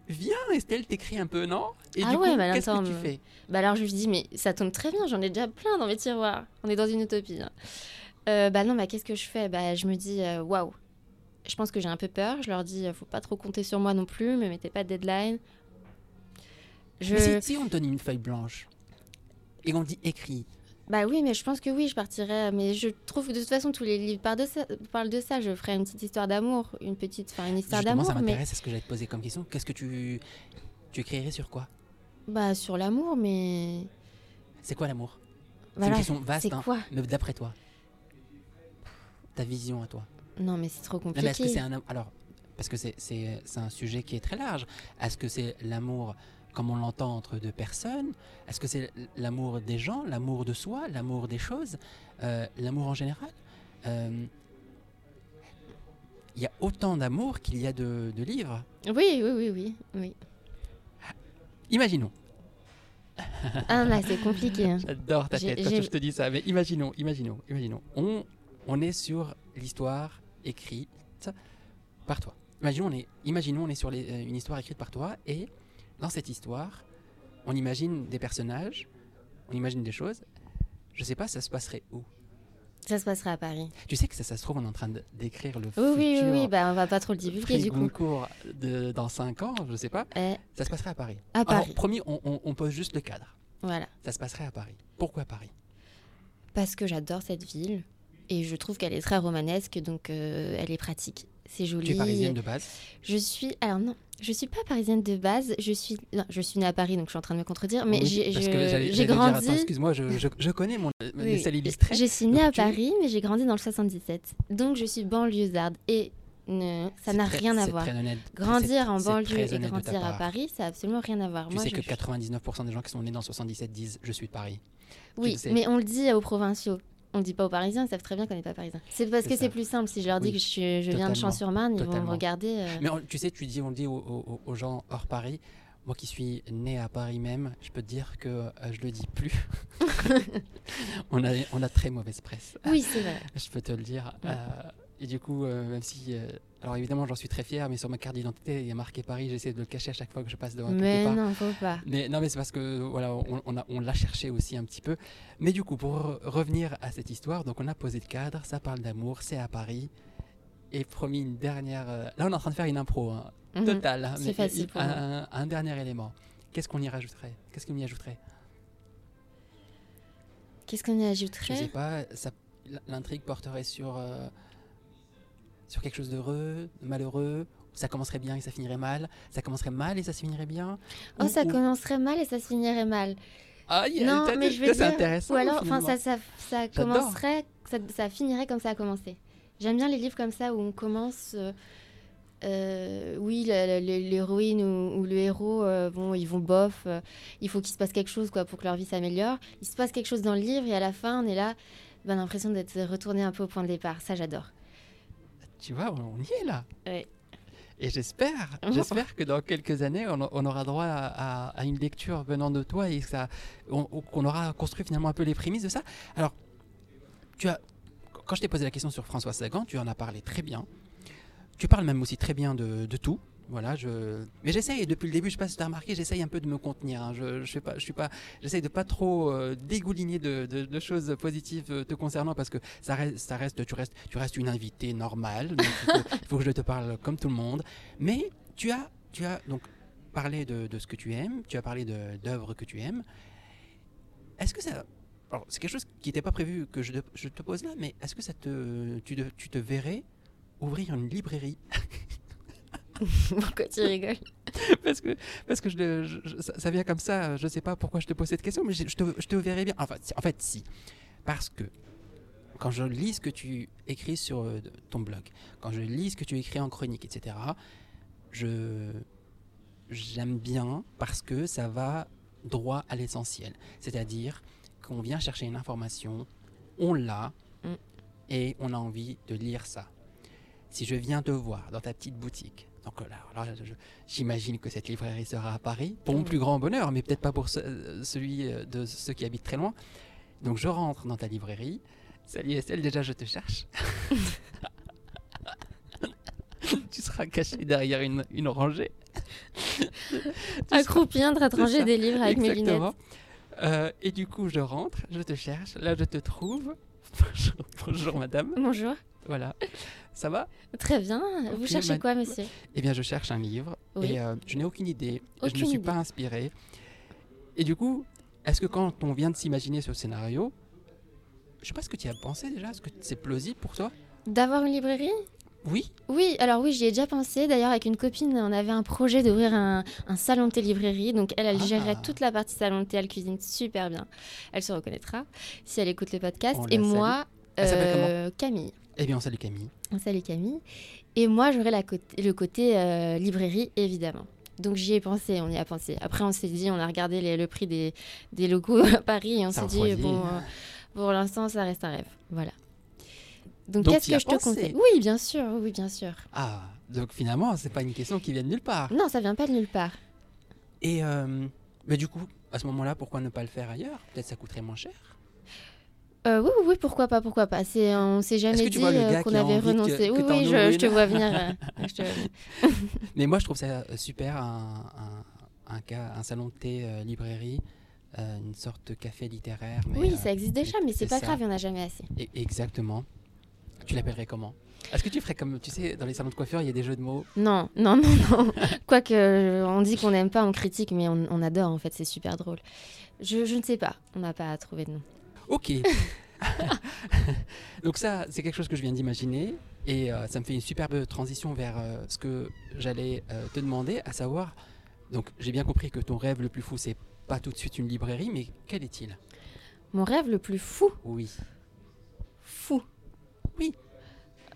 viens Estelle, t'écris un peu, non? Et Ah du ouais, coup, bah qu'est-ce que tu fais? Bah alors je lui dis, mais ça tombe très bien, j'en ai déjà plein dans mes tiroirs. On est dans une utopie. hein. Euh, bah non, bah qu'est-ce que je fais? Bah je me dis, euh, waouh. Je pense que j'ai un peu peur. Je leur dis, euh, faut pas trop compter sur moi non plus, me mettez pas de deadline. Je... Mais si, si on te donne une feuille blanche et on dit écrit, Bah oui, mais je pense que oui, je partirais. Mais je trouve que de toute façon, tous les livres parlent de ça. parlent de ça. Je ferais une petite histoire d'amour, une petite, enfin une histoire d'amour, ça mais m'intéresse, c'est ce que j'allais te poser comme question? Qu'est-ce que tu, tu écrirais sur quoi? Bah sur l'amour, mais C'est quoi l'amour? C'est voilà. une question vaste, C'est hein, quoi? Mais d'après toi? Ta vision à toi? Non, mais c'est trop Non, mais est-ce que compliqué. c'est un alors parce que c'est c'est c'est un sujet qui est très large. Est-ce que c'est l'amour comme on l'entend entre deux personnes Est-ce que c'est l'amour des gens, l'amour de soi, l'amour des choses, euh, l'amour en général Euh, Il y a autant d'amour qu'il y a de, de livres. Oui, oui, oui, oui, oui. Imaginons. Ah là, c'est compliqué. hein. J'adore ta tête quand je te dis ça. Mais imaginons, imaginons, imaginons. On, on est sur l'histoire écrite par toi. Imaginons, on est, imaginons, on est sur les- euh, une histoire écrite par toi et dans cette histoire, on imagine des personnages, on imagine des choses. Je sais pas, ça se passerait où? Ça se passera à Paris. Tu sais que ça, ça se trouve, on est en train d'écrire le Oui, futur oui, oui, oui, bah on va pas trop le divulguer du coup. Goncourt de, dans 5 ans, je sais pas. Ça se passerait à Paris. à Alors, Paris, promis, on, on- on pose juste le cadre. voilà. Ça se passerait à Paris. Pourquoi Paris? Parce que j'adore cette ville et je trouve qu'elle est très romanesque, donc euh, elle est pratique. C'est joli. Tu es parisienne de base? Je suis, alors non, je suis pas parisienne de base. Je suis, non, je suis née à Paris, donc je suis en train de me contredire. Mais Oui, j'ai, grandi. excuse-moi, je, je, je connais mon Oui. Je suis née Donc à tu- Paris, mais j'ai grandi dans le 77. Donc je suis banlieusarde et ne- ça n'a rien à voir. Grandir en banlieue et grandir à. Paris, ça n'a absolument rien à voir. Tu Moi, sais je- que 99% des gens qui sont nés dans 77 disent je suis de Paris. Oui, le mais on le dit aux provinciaux. On le dit pas aux Parisiens, ils savent très bien qu'on n'est pas Parisiens. C'est parce que c'est plus simple. Si je leur dis Oui, que je, suis- je viens de Champs-sur-Marne, ils vont me regarder. euh, Mais on- tu sais, tu dis, on le dit aux, aux- aux gens hors Paris. Moi qui suis né à Paris même, je peux te dire que euh, je le dis plus. on, a, on a très mauvaise presse. Oui, c'est vrai. Je peux te le dire. Ouais. Euh, et du coup, euh, même si. euh, alors évidemment, j'en suis très fier, mais sur ma carte d'identité, il y a marqué Paris. J'essaie de le cacher à chaque fois que je passe devant quelque Mais part. non, faut pas. Mais non, mais c'est parce que voilà, on, on a- on l'a cherché aussi un petit peu. Mais du coup, pour re- revenir à cette histoire, donc on a posé le cadre, ça parle d'amour, c'est à Paris. Et promis une dernière. euh, Là, on est en train de faire une impro hein, Mhm. totale. hein, C'est facile il- pour un, un dernier élément. Qu'est-ce qu'on y rajouterait? Qu'est-ce qu'on y ajouterait? Qu'est-ce qu'on y Je sais ajouterait pas. ça- L'intrigue porterait sur euh, sur quelque chose d'heureux, de malheureux. Ça commencerait bien et ça finirait mal. Ça commencerait mal et ça se finirait bien. Oh, Ou- ça ou- commencerait mal et ça se finirait mal. Ah, yeah, non, mais je veux dire. intéressant. Ou alors, enfin, ça, ça, ça commencerait, ça, ça finirait comme ça a commencé. J'aime bien les livres comme ça où on commence. euh, euh, oui, l'héroïne ou, ou le héros, euh, bon, ils vont bof. il faut qu'il se passe quelque chose quoi pour que leur vie s'améliore. Il se passe quelque chose dans le livre et à la fin, on est là, ben, l'impression d'être retourné un peu au point de départ. Ça, j'adore. Tu vois, on, y est là. Ouais. Et j'espère, j'espère que dans quelques années, on, on aura droit à, à- à une lecture venant de toi et que ça, on- qu'on aura construit finalement un peu les prémices de ça. Alors, tu as, quand je t'ai posé la question sur François Sagan, tu en as parlé très bien. Tu parles même aussi très bien de, de tout. Voilà, je... Mais j'essaye, depuis le début, je sais pas si tu as remarqué, j'essaye un peu de me contenir. hein. Je, je, fais pas, je suis pas, j'essaye de pas trop euh, dégouliner de, choses positives euh, te concernant parce que ça reste, ça reste, tu restes, tu restes une invitée normale. Il, faut, que je te parle comme tout le monde. Mais tu as, tu as donc parlé de, ce que tu aimes, tu as parlé d'œuvres que tu aimes. Est-ce que ça, alors c'est quelque chose qui n'était pas prévu que je, te- pose là, mais est-ce que ça te, tu, tu te verrais ouvrir une librairie? Pourquoi tu rigoles parce que, parce que je, je- ça, ça vient comme ça, je sais pas pourquoi je te pose cette question, mais je, je te, je te verrais bien. Enfin, si- en fait, si. Parce que quand je lis ce que tu écris sur euh, ton blog, quand je lis ce que tu écris en chronique, etc., je j'aime bien parce que ça va droit à l'essentiel. C'est-à-dire qu'on vient chercher une information, on l'a, Mm. et on a envie de lire ça. Si je viens te voir dans ta petite boutique, donc là, alors, je- je- j'imagine que cette librairie sera à Paris, pour mon plus grand bonheur, mais peut-être pas pour ce- euh, celui euh, de ceux qui habitent très loin. Donc je rentre dans ta librairie. Salut Estelle, déjà je te cherche. tu seras caché derrière une, une rangée. Accroupi en train de ranger des livres avec mes lunettes. Exactement. Euh, et du coup, je rentre, je te cherche, là je te trouve. Bonjour, bonjour, madame. Bonjour. Voilà. Ça va? Très bien. Vous cherchez ma- quoi, monsieur? Eh bien, je cherche un livre Oui. et euh, je n'ai aucune idée. je ne Aucune suis idée. pas inspiré. Et du coup, est-ce que quand on vient de s'imaginer ce scénario, je sais pas ce que tu as pensé déjà, est-ce que c'est plausible pour toi? D'avoir une librairie? Oui Oui, alors oui, j'y ai déjà pensé. D'ailleurs, avec une copine, on avait un projet d'ouvrir un, un salon de librairie. Donc, elle, elle Ah. gérerait toute la partie salon de thé. Elle cuisine super bien. Elle se reconnaîtra si elle écoute le podcast. On Et moi, euh, Camille. Eh bien, on salue Camille. On salue Camille. Et moi, côté- le côté euh, librairie, évidemment. Donc j'y ai pensé, on y a pensé. Après, on s'est dit, on a regardé les- le prix des, des locaux à Paris et on s'est dit, bon, euh, pour l'instant, ça reste un rêve. Voilà. Donc, Donc, qu'est-ce que je te conseille? Oui, bien sûr, oui, bien sûr. Ah, donc finalement, c'est pas une question qui vient de nulle part. Non, ça vient pas de nulle part. Et euh, mais du coup, à ce moment-là, pourquoi ne pas le faire ailleurs? Peut-être ça coûterait moins cher. Euh, oui, oui, pourquoi pas, pourquoi pas. C'est, on s'est jamais dit euh, qu'on avait renoncé. que oui, oui, ouvres je, je te une? vois venir. euh, je te vois venir. Mais moi, je trouve ça super, un, un, un cas, un salon de thé librairie, une sorte de café littéraire. Mais, oui, ça existe déjà, mais c'est pas ça. grave, il n'y en a jamais assez. e- exactement. Tu l'appellerais comment? Est-ce que tu ferais comme, tu sais, dans les salons de coiffure, il y a des jeux de mots? Non, non, non, non. Quoique, on dit qu'on n'aime pas, on critique, mais on, on adore, en fait, c'est super drôle. Je, je ne sais pas, on n'a pas trouvé de nom. Ok. Donc ça, c'est quelque chose que je viens d'imaginer et euh, ça me fait une superbe transition vers euh, ce que j'allais euh, te demander, à savoir, donc j'ai bien compris que ton rêve le plus fou, c'est pas tout de suite une librairie, mais quel est-il? Mon rêve le plus fou, Oui. fou. Oui.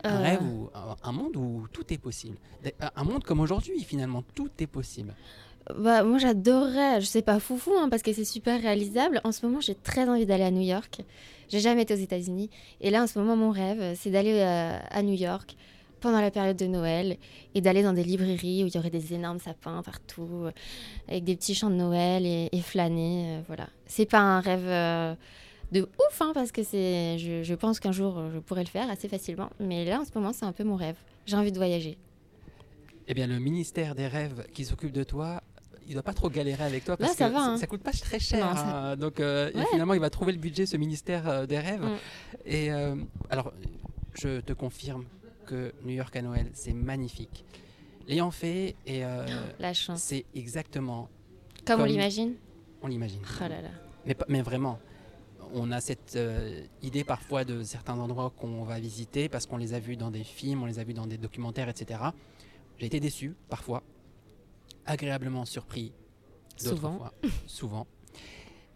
Un rêve ou un- monde où tout est possible. Un monde comme aujourd'hui, finalement, tout est possible. Bah, moi, j'adorerais, je sais pas foufou, hein, parce que c'est super réalisable. En ce moment, j'ai très envie d'aller à New York. J'ai jamais été aux États-Unis. Et là, en ce moment, mon rêve, c'est d'aller euh, à New York pendant la période de Noël et d'aller dans des librairies où il y aurait des énormes sapins partout, euh, avec des petits chants de Noël et, et flâner. euh, voilà. C'est pas un rêve euh, de ouf, hein, parce que c'est, je, pense qu'un jour, euh, je pourrais le faire assez facilement. Mais là, en ce moment, c'est un peu mon rêve. J'ai envie de voyager. Eh bien, le ministère des rêves qui s'occupe de toi, il doit pas trop galérer avec toi parce Là, ça que va, ça, hein. ça coûte pas très cher. Non, ça- hein. Donc, euh, Ouais. finalement, il va trouver le budget, ce ministère euh, des rêves. Mm. Et euh, alors, je te confirme que New York à Noël, c'est magnifique. L'ayant fait, et chance. c'est exactement, Comme, on l'imagine on l'imagine. Oh là là. Mais, vraiment, on a cette euh, idée parfois de certains endroits qu'on va visiter parce qu'on les a vus dans des films, on les a vus dans des documentaires, etc. J'ai été déçu parfois, agréablement surpris Souvent. fois, souvent.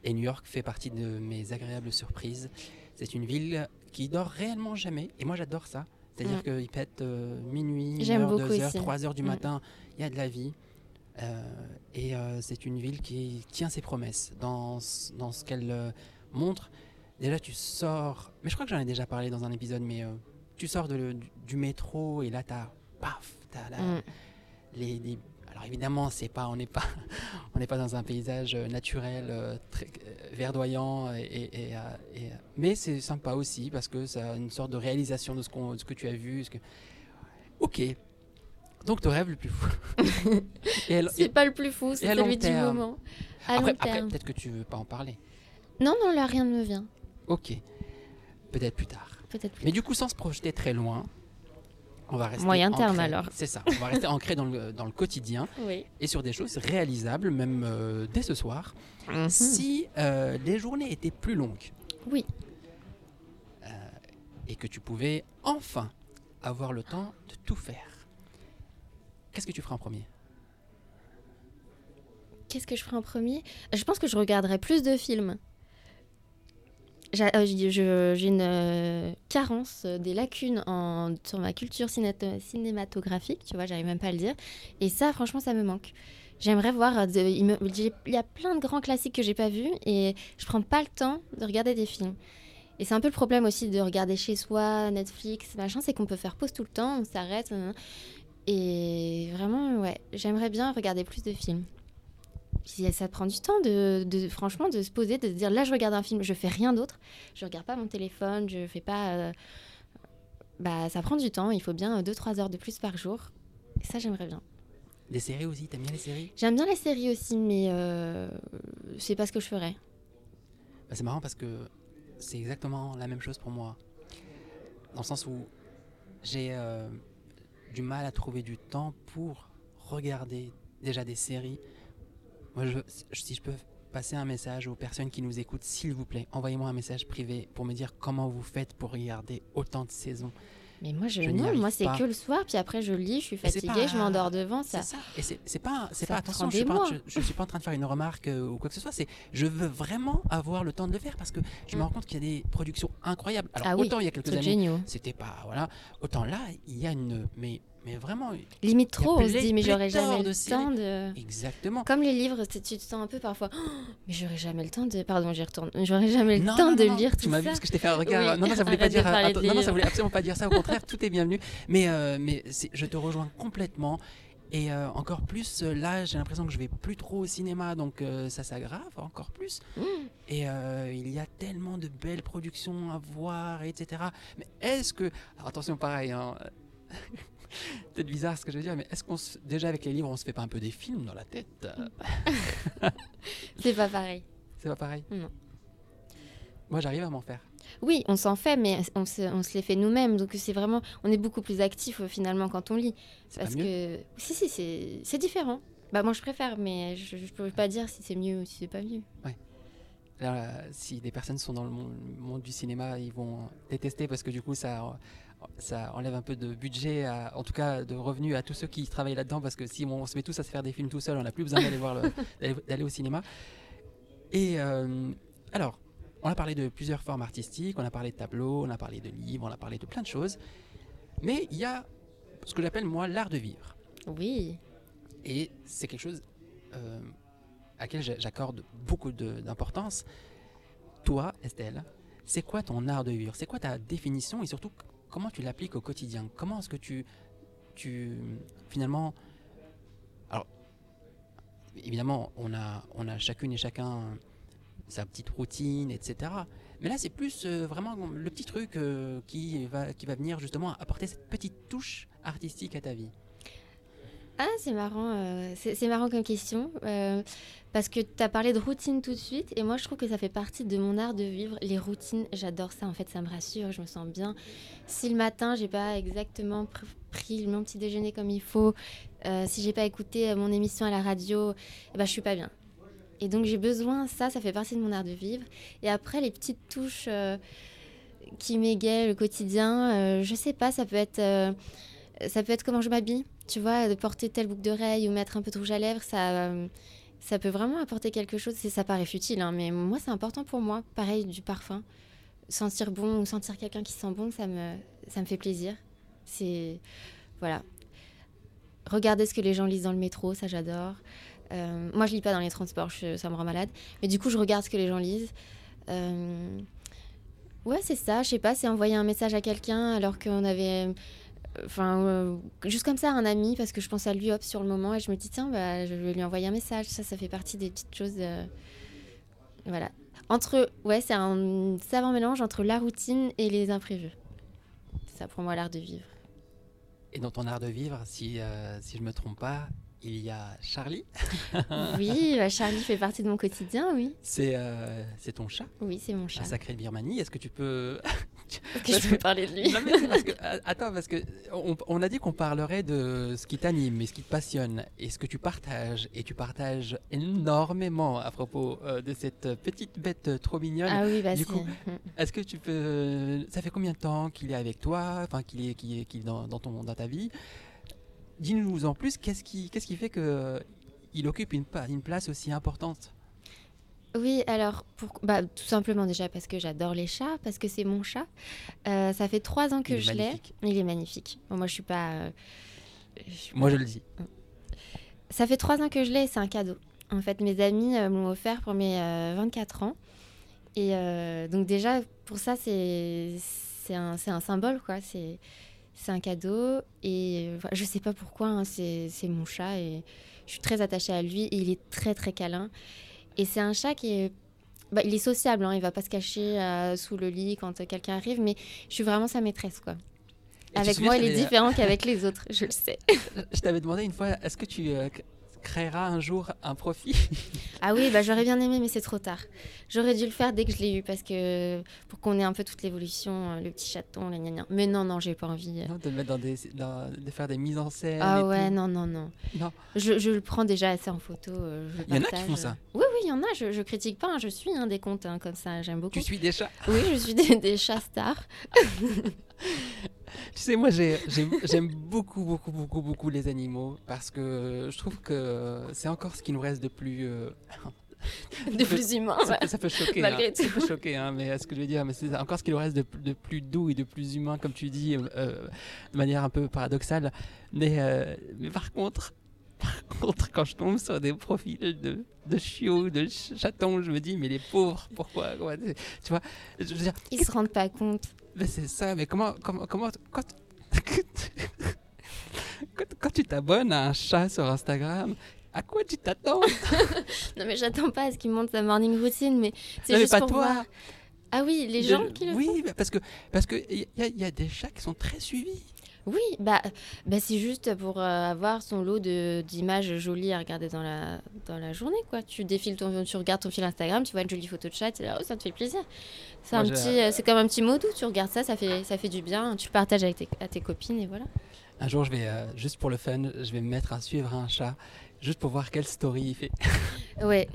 Et New York fait partie de mes agréables surprises. C'est une ville qui dort réellement jamais, et moi j'adore ça. C'est-à-dire Mm. qu'il être euh, minuit, J'aime 1h, beaucoup 2h, ici. 3h du Mm. matin, il y a de la vie. Euh, et euh, c'est une ville qui tient ses promesses dans, ce- dans ce qu'elle euh, montre. Déjà, tu sors, mais je crois que j'en ai déjà parlé dans un épisode, mais tu sors de du, du métro et là, t'as, paf, t'as la- Mm. les, les- Alors évidemment, c'est pas, on n'est pas, on n'est pas dans un paysage naturel très verdoyant, et, et- et, et, mais c'est sympa aussi parce que ça a une sorte de réalisation de ce, qu'on, de ce que tu as vu. ce que- Ok. Donc ton rêve le plus fou. C'est pas le plus fou, c'est celui du moment. À après, long après, peut-être que tu veux pas en parler. Non, non, là, rien ne me vient. Ok. Peut-être plus tard. Peut-être plus. Mais du coup, sans se projeter très loin, on va rester Moyen terme, ancré- alors. C'est ça. On va rester ancré dans le, dans le quotidien Oui. et sur des choses réalisables, même euh, dès ce soir. Mhm. Si euh, les journées étaient plus longues Oui. euh, et que tu pouvais enfin avoir le temps de tout faire, qu'est-ce que tu ferais en premier? Qu'est-ce que je ferai en premier? Je pense que je regarderai plus de films. Euh, J'ai une euh, carence, des lacunes en, sur ma culture cinématographique, tu vois, j'arrive même pas à le dire. Et ça, franchement, ça me manque. J'aimerais voir. euh, il, il y a plein de grands classiques que j'ai pas vus et je prends pas le temps de regarder des films. Et c'est un peu le problème aussi de regarder chez soi, Netflix, machin, c'est qu'on peut faire pause tout le temps, on s'arrête. Et vraiment, ouais, j'aimerais bien regarder plus de films. Puis ça prend du temps de, de- franchement de se poser, de se dire là je regarde un film, je fais rien d'autre, je regarde pas mon téléphone, je fais pas. euh, bah ça prend du temps, il faut bien 2-3 heures de plus par jour. Et ça j'aimerais bien. Des séries aussi, t'aimes bien les séries? J'aime bien les séries aussi, mais euh, c'est pas ce que je ferais. Bah, C'est marrant parce que c'est exactement la même chose pour moi. Dans le sens où j'ai euh, du mal à trouver du temps pour regarder déjà des séries. Moi, je, si je peux passer un message aux personnes qui nous écoutent, s'il vous plaît, envoyez-moi un message privé pour me dire comment vous faites pour regarder autant de saisons. Mais moi, je, Je non, moi c'est que le soir, puis après je lis, je suis fatiguée, pas- je m'endors devant. Ça. C'est ça. Et c'est pas, c'est pas attention, je suis pas, mois. je, je suis pas en train de faire une remarque euh, ou quoi que ce soit. C'est, je veux vraiment avoir le temps de le faire parce que je me Mm. rends compte qu'il y a des productions incroyables. Alors Ah oui, autant il y a quelques années, c'était pas voilà. Autant là, il y a une, mais, mais vraiment, Limite trop, on se dit, mais j'aurais jamais le séries. temps de. exactement. Comme les livres, tu te sens un peu parfois, Oh, mais j'aurais jamais le temps de. Pardon, j'y retourne. J'aurais jamais le Non, temps non, de non, non, lire Tu tout m'as ça. vu parce que je t'ai fait un regard. Oui, Non, non, ça voulait pas dire. attends, non, non, ça voulait absolument pas dire ça. Au contraire, tout est bienvenu. Mais, euh, mais je te rejoins complètement. Et euh, encore plus, euh, là, j'ai l'impression que je vais plus trop au cinéma, donc euh, ça s'aggrave encore plus. Mmh. Et euh, il y a tellement de belles productions à voir, etc. Mais est-ce que. Alors attention, pareil, hein, peut-être bizarre ce que je veux dire, mais est-ce qu'on se- déjà avec les livres, on se fait pas un peu des films dans la tête euh, C'est pas pareil. C'est pas pareil? Non. Moi, j'arrive à m'en faire. Oui, on s'en fait, mais on se, on se les fait nous-mêmes. Donc c'est vraiment, on est beaucoup plus actif euh, finalement quand on lit. C'est Parce pas mieux? que si, si, c'est différent. Bah moi je préfère, mais je, je peux pas dire si c'est mieux ou si c'est pas mieux. Là, euh, si des personnes sont dans le monde, monde du cinéma, ils vont détester parce que du coup, ça, ça enlève un peu de budget, à- en tout cas de revenus à tous ceux qui travaillent là-dedans. Parce que si on se met tous à se faire des films tout seul, on n'a plus besoin d'aller voir le- d'aller au cinéma. Et euh, alors, on a parlé de plusieurs formes artistiques, on a parlé de tableaux, on a parlé de livres, on a parlé de plein de choses. Mais il y a ce que j'appelle moi l'art de vivre. Oui. Et c'est quelque chose euh, à laquelle j'a- j'accorde beaucoup d'importance. Toi, Estelle, c'est quoi ton art de vivre? C'est quoi ta définition? Et surtout comment tu l'appliques au quotidien? Comment est-ce que tu, tu finalement... Alors, évidemment, on a, on a chacune et chacun sa petite routine, etc. Mais là, c'est plus euh, vraiment le petit truc euh, qui, va, qui va venir justement apporter cette petite touche artistique à ta vie. Ah, c'est marrant, euh, c'est marrant comme question, euh, parce que tu as parlé de routine tout de suite, et moi je trouve que ça fait partie de mon art de vivre. Les routines, j'adore ça, en fait, ça me rassure, je me sens bien. Si le matin, j'ai pas exactement pr- pris mon petit déjeuner comme il faut, euh, si j'ai pas écouté euh, mon émission à la radio, eh ben, je suis pas bien. Et donc j'ai besoin, ça, ça fait partie de mon art de vivre. Et après, les petites touches qui m'égayent le quotidien, je sais pas, ça peut être... ça peut être comment je m'habille, tu vois, de porter telle boucle d'oreille ou mettre un peu de rouge à lèvres, ça, euh, ça peut vraiment apporter quelque chose. Ça paraît futile, hein, mais moi, c'est important pour moi. Pareil, du parfum. Sentir bon ou sentir quelqu'un qui sent bon, ça me, ça me fait plaisir. C'est. Voilà. Regarder ce que les gens lisent dans le métro, ça j'adore. Euh, moi, je lis pas dans les transports, ça me rend malade. Mais du coup, je regarde ce que les gens lisent. Euh, Ouais, c'est ça, je sais pas, c'est envoyer un message à quelqu'un alors qu'on avait enfin euh, juste comme ça un ami parce que je pense à lui hop sur le moment et je me dis tiens bah je vais lui envoyer un message. Ça ça fait partie des petites choses euh, voilà. Entre ouais c'est un savant mélange entre la routine et les imprévus. Ça pour moi l'art de vivre. Et dans ton art de vivre, si, euh, si je me trompe pas, il y a Charlie. oui bah, Charlie fait partie de mon quotidien oui C'est euh, ton chat, oui c'est mon chat un sacré Birmanie. Est-ce que tu peux... Est-ce que parce je peux parler de lui Non, mais c'est parce que, euh, attends, parce que on, on a dit qu'on parlerait de ce qui t'anime et ce qui te passionne et ce que tu partages. Et tu partages énormément à propos euh, de cette petite bête trop mignonne. ah oui bah Du coup, Est-ce que tu peux... Ça fait combien de temps qu'il est avec toi? Enfin, qu'il est, qu'il est, qu'il est dans, dans ton, dans ta vie? Dis-nous en plus, qu'est-ce qui, qu'est-ce qui fait que euh, occupe une, place aussi importante? Oui, alors, pour... bah, tout simplement déjà parce que j'adore les chats, parce que c'est mon chat. Euh, ça fait trois ans que Il je l'ai. Il est magnifique. Bon, moi, je suis pas. euh, je suis Moi, pas- je le dis. Ça fait trois ans que je l'ai c'est un cadeau. En fait, mes amis euh, m'ont offert pour mes euh, 24 ans. Et euh, donc déjà, pour ça, c'est c'est un, c'est un symbole, quoi. C'est c'est un cadeau. Et euh, je sais pas pourquoi, hein, c'est c'est mon chat et je suis très attachée à lui. Et il est très, très câlin. Et c'est un chat qui est... bah, il est sociable, hein, il va pas se cacher euh, sous le lit quand euh, quelqu'un arrive, mais je suis vraiment sa maîtresse, quoi. Et Avec moi, il est t'avais- différent qu'avec les autres, je le sais. Je t'avais demandé une fois, est-ce que tu euh, c- créeras un jour un profil Ah oui, bah, j'aurais bien aimé, mais c'est trop tard. J'aurais dû le faire dès que je l'ai eu, parce que pour qu'on ait un peu toute l'évolution, euh, le petit chaton, les gna. Mais non, non, j'ai pas envie. Non, de, le mettre dans des, dans- de faire des mises en scène Ah ouais, tout. non, non, non. Non. Je, je le prends déjà assez en photo. euh, Il y en a qui font ça. Oui, oui, il y en a. Je, je critique pas. hein, je suis hein, des comptes hein, comme ça. J'aime beaucoup. Tu suis des chats Oui, je suis des, des chats stars. Tu sais, moi, j'ai- j'ai- j'aime beaucoup, beaucoup, beaucoup, beaucoup les animaux parce que je trouve que c'est encore ce qui nous reste de plus. euh, de plus humains. ça, ouais. ça peut choquer, Malgré hein, ça peut choquer, hein, mais ce que je veux dire, mais c'est encore ce qui nous reste de, de plus doux et de plus humain, comme tu dis, euh, euh, de manière un peu paradoxale. Mais, euh, mais par contre, par contre, quand je tombe sur des profils de, de chiots, de ch- chatons, je me dis, mais les pauvres, pourquoi quoi, Tu vois, je veux dire, Ils se rendent pas compte. Mais c'est ça, mais comment, comment, comment, quand, quand, quand tu t'abonnes à un chat sur Instagram, à quoi tu t'attends? Non, mais j'attends pas à ce qu'ils montent sa morning routine, mais c'est Non, mais juste pas pour toi. voir. Ah oui, les De- gens qui le Oui, font. bah, parce que parce que il y, a- il y a des chats qui sont très suivis. Oui, bah, bah c'est juste pour euh, avoir son lot de d'images jolies à regarder dans la dans la journée, quoi. Tu défiles ton, tu regardes ton fil Instagram, tu vois une jolie photo de chat, là, oh, ça te fait plaisir. C'est un petit, euh, c'est comme un petit mot doux. Tu regardes ça, ça fait ça fait du bien. Tu partages avec tes, à tes copines et voilà. Un jour, je vais euh, juste pour le fun, je vais me mettre à suivre un chat. Juste pour voir quelle story il fait. Ouais,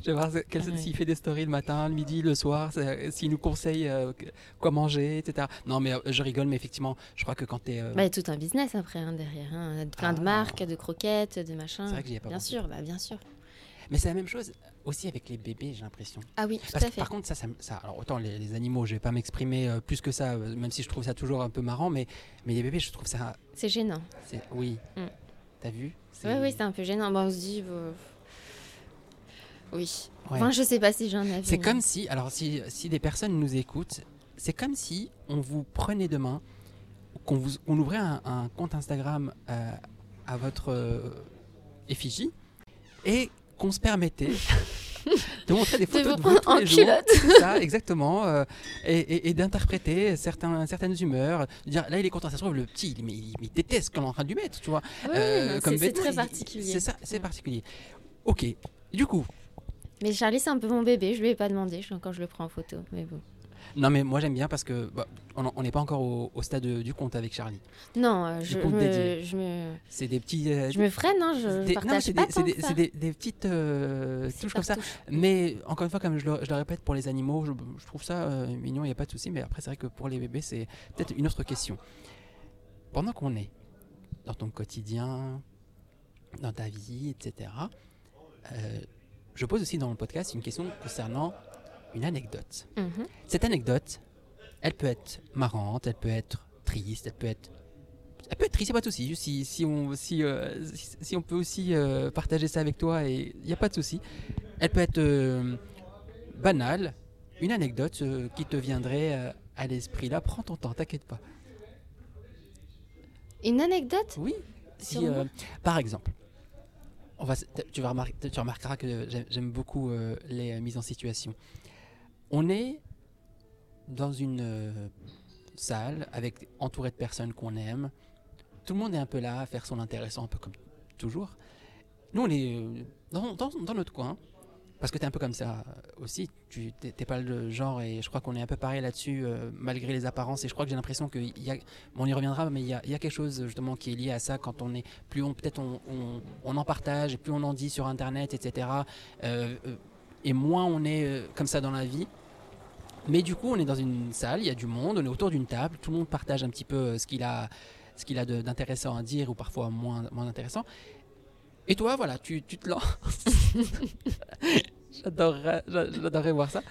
Je vais voir quel- ouais. s'il fait des stories le matin, le midi, le soir, c'est- s'il nous conseille euh, quoi manger, etc. Non, mais euh, je rigole, mais effectivement, je crois que quand t'es. euh, bah, il y a tout un business après hein, derrière, hein. plein de Ah. marques, de croquettes, de machins. c'est vrai que j'y ai pas Bien pensé. sûr, bah bien sûr. Mais c'est la même chose aussi avec les bébés, j'ai l'impression. Ah oui, tout Parce à que fait. par contre, ça, ça, ça- alors autant les, les animaux, je vais pas m'exprimer euh, plus que ça, euh, même si je trouve ça toujours un peu marrant, mais, mais les bébés, je trouve ça. C'est gênant. Oui. Mm. T'as vu? Oui, oui, c'est un peu gênant. Bon, on se dit, euh, oui. Ouais. Enfin, je sais pas si j'ai un avis. C'est comme si, alors si, si des personnes nous écoutent, c'est comme si on vous prenait demain, qu'on vous, on ouvrait un, un compte Instagram euh, à votre euh, effigie et qu'on se permettait de montrer des De photos vous de vous tous en les jours, culotte. c'est ça, exactement, euh, et, et- et d'interpréter certains, certaines humeurs, de dire là il est content, ça se trouve le petit, il, mais il, il déteste qu'on est en train de lui mettre, tu vois. Oui, Euh, c'est- très particulier. C'est ça, c'est particulier. Ok, du coup, Mais Charlie, c'est un peu mon bébé. Je lui ai pas demandé je- quand je le prends en photo. Mais bon. Non, mais moi j'aime bien parce que bah, on n'est pas encore au, au stade de- du compte avec Charlie. Non, euh, je, me, dédié. je, me, C'est des petits. euh, je me freine, hein, je c'est des- non, partage pas c'est des- des- des petites euh, touches comme ça. Mais encore une fois, comme je le, je le répète, pour les animaux, je, je trouve ça mignon, il n'y a pas de souci. Mais après, c'est vrai que pour les bébés, c'est peut-être une autre question. Pendant qu'on est dans ton quotidien, dans ta vie, etc., je pose aussi dans le podcast une question concernant une anecdote. Mhm. Cette anecdote, elle peut être marrante, elle peut être triste, elle peut être. Elle peut être triste, il n'y a pas de souci. Si, si, on, si, euh, si, si on peut aussi euh, partager ça avec toi, il n'y a pas de souci. Elle peut être euh, banale, une anecdote qui te viendrait à l'esprit. Là, prends ton temps, t'inquiète pas. Une anecdote? Oui. Si, par exemple, on va, tu, vas tu remarqueras que j'aime- beaucoup les mises en situation. On est dans une euh, salle avec entouré de personnes qu'on aime. Tout le monde est un peu là à faire son intéressant, un peu comme toujours. Nous, on est euh, dans, notre coin. Parce que tu es un peu comme ça aussi. Tu n'es pas le genre, et je crois qu'on est un peu pareil là-dessus, euh, malgré les apparences. Et je crois que j'ai l'impression qu'il y on y reviendra, mais il y, a, y a quelque chose justement qui est lié à ça quand on est plus on peut-être on, on- en partage et plus on en dit sur internet, etc. et moins on est comme ça dans la vie. Mais du coup, on est dans une salle, il y a du monde, on est autour d'une table, tout le monde partage un petit peu euh, ce qu'il a, ce qu'il a d'intéressant à dire ou parfois moins, intéressant. Et toi, voilà, tu, tu te lances. J'adorerais, j'a- j'adorerais voir ça.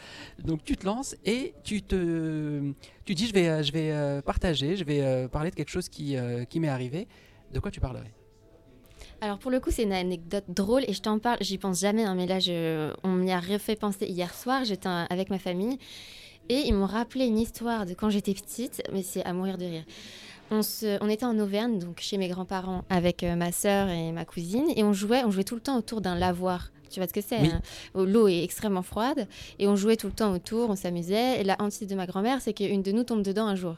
Donc tu te lances et tu te, tu dis je vais, euh, je vais euh, partager, je vais parler de quelque chose qui, qui m'est arrivé. De quoi tu parlerais Alors pour le coup, c'est une anecdote drôle et je t'en parle, j'y pense jamais, hein, mais là, on m'y a refait penser hier soir, j'étais avec ma famille et ils m'ont rappelé une histoire de quand j'étais petite, mais c'est à mourir de rire. On, se, on était en Auvergne, donc chez mes grands-parents, avec euh, ma sœur et ma cousine, et on jouait, on jouait tout le temps autour d'un lavoir. Tu vois ce que c'est Oui. hein? L'eau est extrêmement froide, et on jouait tout le temps autour, on s'amusait. Et la hantise de ma grand-mère, c'est qu'une de nous tombe dedans un jour.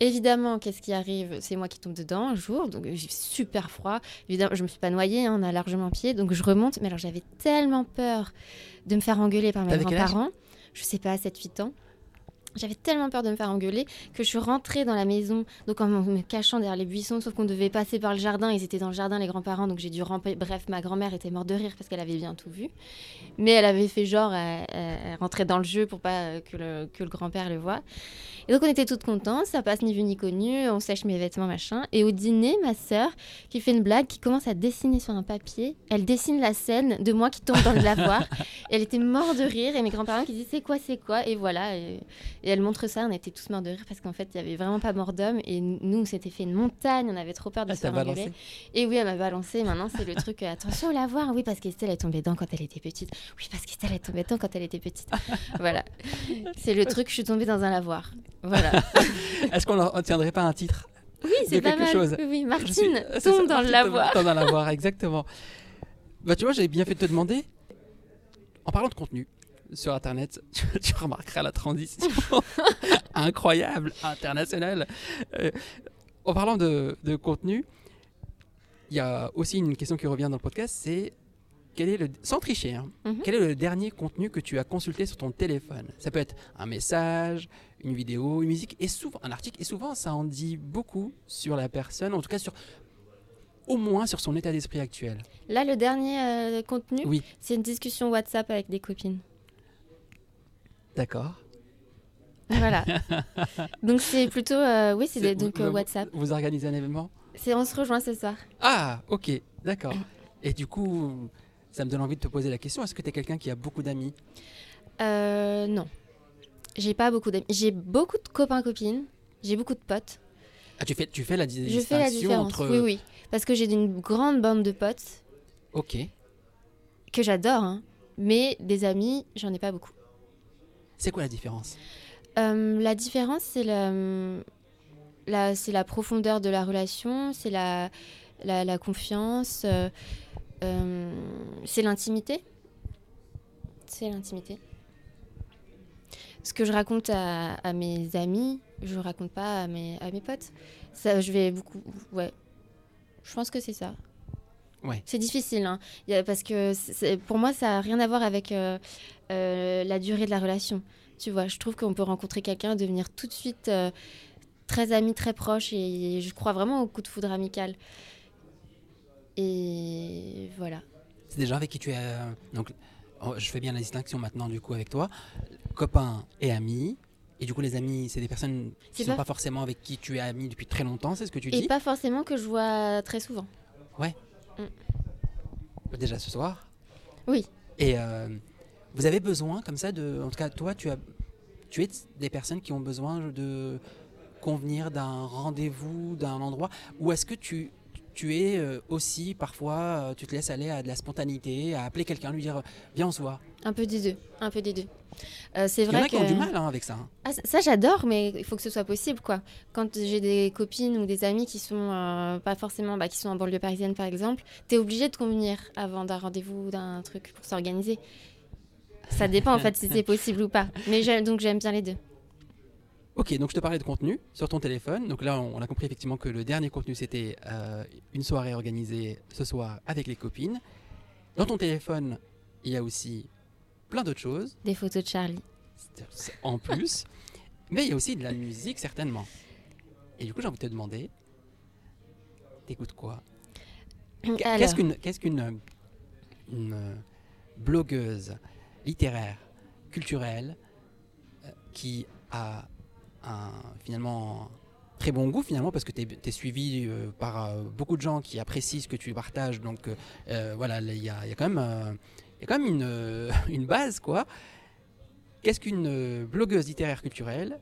Évidemment, qu'est-ce qui arrive? C'est moi qui tombe dedans un jour, donc j'ai super froid. Évidemment, je me suis pas noyée, hein, on a largement pied, donc je remonte. Mais alors j'avais tellement peur de me faire engueuler par mes grands-parents. Je sais pas, 7-8 ans. J'avais tellement peur de me faire engueuler que je suis rentrée dans la maison, donc en me cachant derrière les buissons, sauf qu'on devait passer par le jardin. Ils étaient dans le jardin, les grands-parents, donc j'ai dû ramper. Bref, ma grand-mère était morte de rire parce qu'elle avait bien tout vu. Mais elle avait fait genre, elle, elle- elle rentrait dans le jeu pour pas que le, que le grand-père le voie. Et donc on était toutes contentes, ça passe ni vu ni connu, on sèche mes vêtements, machin. Et au dîner, ma sœur, qui fait une blague, qui commence à dessiner sur un papier, elle dessine la scène de moi qui tombe dans le lavoir. elle était morte de rire et mes grands-parents qui disent c'est quoi, c'est quoi? Et voilà. Et, et elle montre ça, on était tous morts de rire parce qu'en fait, il y avait vraiment pas mort d'homme. Et nous, on s'était fait une montagne, on avait trop peur de Ah, se faire engueuler. Et oui, elle m'a balancé. Maintenant, c'est le truc, euh, attention, la voir. Oui, parce qu'Estelle est tombée dedans quand elle était petite. Oui, parce qu'Estelle est tombée dedans quand elle était petite. voilà. C'est le truc, je suis tombée dans un lavoir. Voilà. Est-ce qu'on ne tiendrait pas un titre Oui, c'est pas quelque mal. chose? Oui, Martine suis- c'est ça, tombe dans Martine le lavoir. Tombe dans le lavoir, exactement. Bah, tu vois, j'avais bien fait de te demander. En parlant de contenu sur Internet, tu, remarqueras la transition incroyable, internationale. Euh, en parlant de, de contenu, il y a aussi une question qui revient dans le podcast, c'est quel est le, sans tricher, hein, Mhm. quel est le dernier contenu que tu as consulté sur ton téléphone? Ça peut être un message, une vidéo, une musique, et souvent un article, et souvent ça en dit beaucoup sur la personne, en tout cas sur au moins sur son état d'esprit actuel. Là, le dernier euh, contenu, Oui. c'est une discussion WhatsApp avec des copines. D'accord. Voilà. donc c'est plutôt, euh, oui, c'est donc vous- euh, WhatsApp. Vous organisez un événement? C'est on se rejoint ce soir. Ah, ok, d'accord. Et du coup, ça me donne envie de te poser la question est-ce que tu es quelqu'un qui a beaucoup d'amis? Euh, non, j'ai pas beaucoup d'amis. J'ai beaucoup de copains copines. J'ai beaucoup de potes. ah, tu, fais, tu fais la di- Je fais la distinction différence. entre. Oui, oui, parce que j'ai une grande bande de potes Ok. que j'adore, hein. mais des amis, j'en ai pas beaucoup. C'est quoi la différence Euh, la différence, c'est la, la, c'est la profondeur de la relation, c'est la, la, la confiance, euh, euh, c'est l'intimité. C'est l'intimité. Ce que je raconte à, à mes amis, je raconte pas à mes, à mes potes. Ça, je vais beaucoup. Ouais. Je pense que c'est ça. Ouais. C'est difficile, hein. Parce que pour moi, ça n'a rien à voir avec euh, euh, la durée de la relation. Tu vois, je trouve qu'on peut rencontrer quelqu'un et devenir tout de suite euh, très ami, très proche. Et je crois vraiment au coup de foudre amical. Et voilà. C'est des gens avec qui tu es. euh, donc, oh, je fais bien la distinction maintenant, du coup, avec toi. Copains et amis. Et du coup, les amis, c'est des personnes qui ne sont pas- pas forcément avec qui tu es ami depuis très longtemps, c'est ce que tu Et dis pas forcément que je vois très souvent. Déjà ce soir. Oui. Et euh, vous avez besoin, comme ça, de. En tout cas, toi, tu, as, tu es des personnes qui ont besoin de convenir d'un rendez-vous, d'un endroit Ou est-ce que tu, tu es euh, aussi, parfois, euh, tu te laisses aller à de la spontanéité, à appeler quelqu'un, lui dire Viens, on se voit Un peu des deux. Un peu des deux. Euh, c'est Il y en vrai a qui ont du mal hein, avec ça. hein. Ah, ça- ça j'adore, mais il faut que ce soit possible, quoi. Quand j'ai des copines ou des amis qui sont euh, pas forcément, bah, qui sont en banlieue parisienne par exemple, t'es obligé de convenir avant d'un rendez-vous, d'un truc pour s'organiser. Ça dépend en fait si c'est possible ou pas. Mais donc j'aime bien les deux. Ok, donc je te parlais de contenu sur ton téléphone. Donc là, on a compris effectivement que le dernier contenu, c'était euh, une soirée organisée ce soir avec les copines. Dans ton téléphone, il y a aussi plein d'autres choses. Des photos de Charlie. En plus. Mais il y a aussi de la musique, certainement. Et du coup, j'ai envie de te demander, t'écoutes quoi? Qu'est-ce qu'une qu'est-ce qu'une, une, euh, blogueuse? Littéraire, culturelle, euh, qui a un, finalement très bon goût finalement parce que tu es, suivi euh, par euh, beaucoup de gens qui apprécient ce que tu partages. Donc voilà il y a, quand même y a quand même une, une base quoi. Qu'est-ce qu'une blogueuse littéraire culturelle?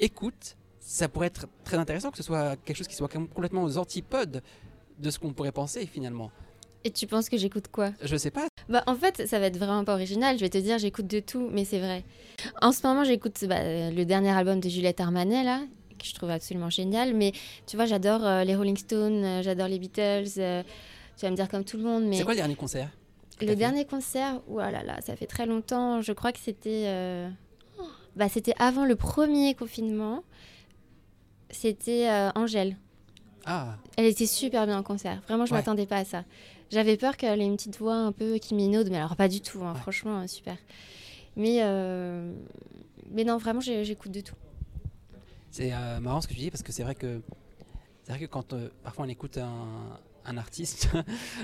Écoute ça pourrait être très intéressant que ce soit quelque chose qui soit com- complètement aux antipodes de ce qu'on pourrait penser finalement Et tu penses que j'écoute quoi? Je sais pas. Bah, en fait, ça va être vraiment pas original. Je vais te dire, j'écoute de tout, mais c'est vrai. En ce moment, j'écoute bah, le dernier album de Juliette Armanet, là, que je trouve absolument génial. Mais tu vois, j'adore euh, les Rolling Stones, euh, j'adore les Beatles. euh, tu vas me dire comme tout le monde, mais C'est quoi le dernier concert? Le dernier concert, là là, ça fait très longtemps. Je crois que c'était, bah, c'était avant le premier confinement. C'était Angèle. Ah, Elle était super bien en concert. Vraiment, je Ouais. m'attendais pas à ça. J'avais peur qu'elle ait une petite voix un peu qui minaude, mais alors pas du tout. hein, Ouais. Franchement, euh, super. Mais, euh, mais non, vraiment, j'écoute de tout. c'est euh, marrant ce que tu dis parce que c'est vrai que c'est vrai que quand euh, parfois on écoute un, un artiste,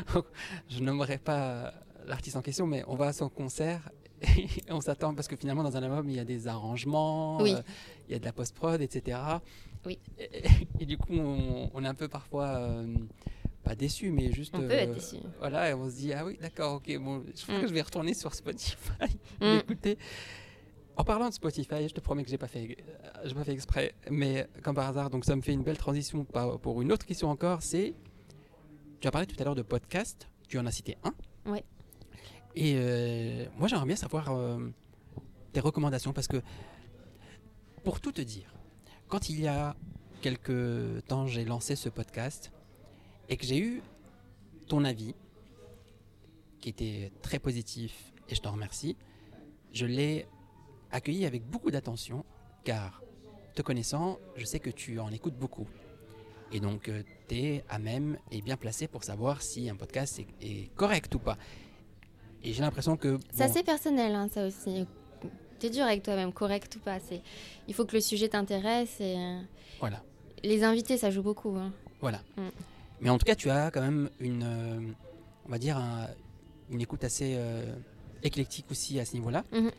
je nommerai pas l'artiste en question, mais on va à son concert et on s'attend parce que finalement dans un album il y a des arrangements, Oui. il y a de la post-prod, etc. Oui. Et, et du coup on, on est un peu parfois pas déçu, mais juste. On peut euh, être déçu. Voilà, et on se dit ah oui d'accord, ok, bon, je crois Mm. que je vais retourner sur Spotify, Mm. l'écouter. En parlant de Spotify, je te promets que j'ai pas fait, euh, j'ai pas fait exprès, mais comme par hasard, donc ça me fait une belle transition pour une autre question encore. C'est, tu as parlé tout à l'heure de podcast, tu en as cité un. Ouais. Et euh, moi, j'aimerais bien savoir euh, tes recommandations parce que, pour tout te dire, quand il y a quelques temps, j'ai lancé ce podcast et que j'ai eu ton avis, qui était très positif, et je t'en remercie, je l'ai accueilli avec beaucoup d'attention, car, te connaissant, je sais que tu en écoutes beaucoup. Et donc, tu es à même et bien placé pour savoir si un podcast est, est correct ou pas. Et j'ai l'impression que... C'est bon, assez personnel, hein, ça aussi. T'es dur avec toi-même, correct ou pas. C'est... Il faut que le sujet t'intéresse. Et... euh, Voilà. Les invités, ça joue beaucoup. hein. Voilà. Mm. Mais en tout cas, tu as quand même une, euh, on va dire, un- une écoute assez euh, éclectique aussi à ce niveau-là. Mhm.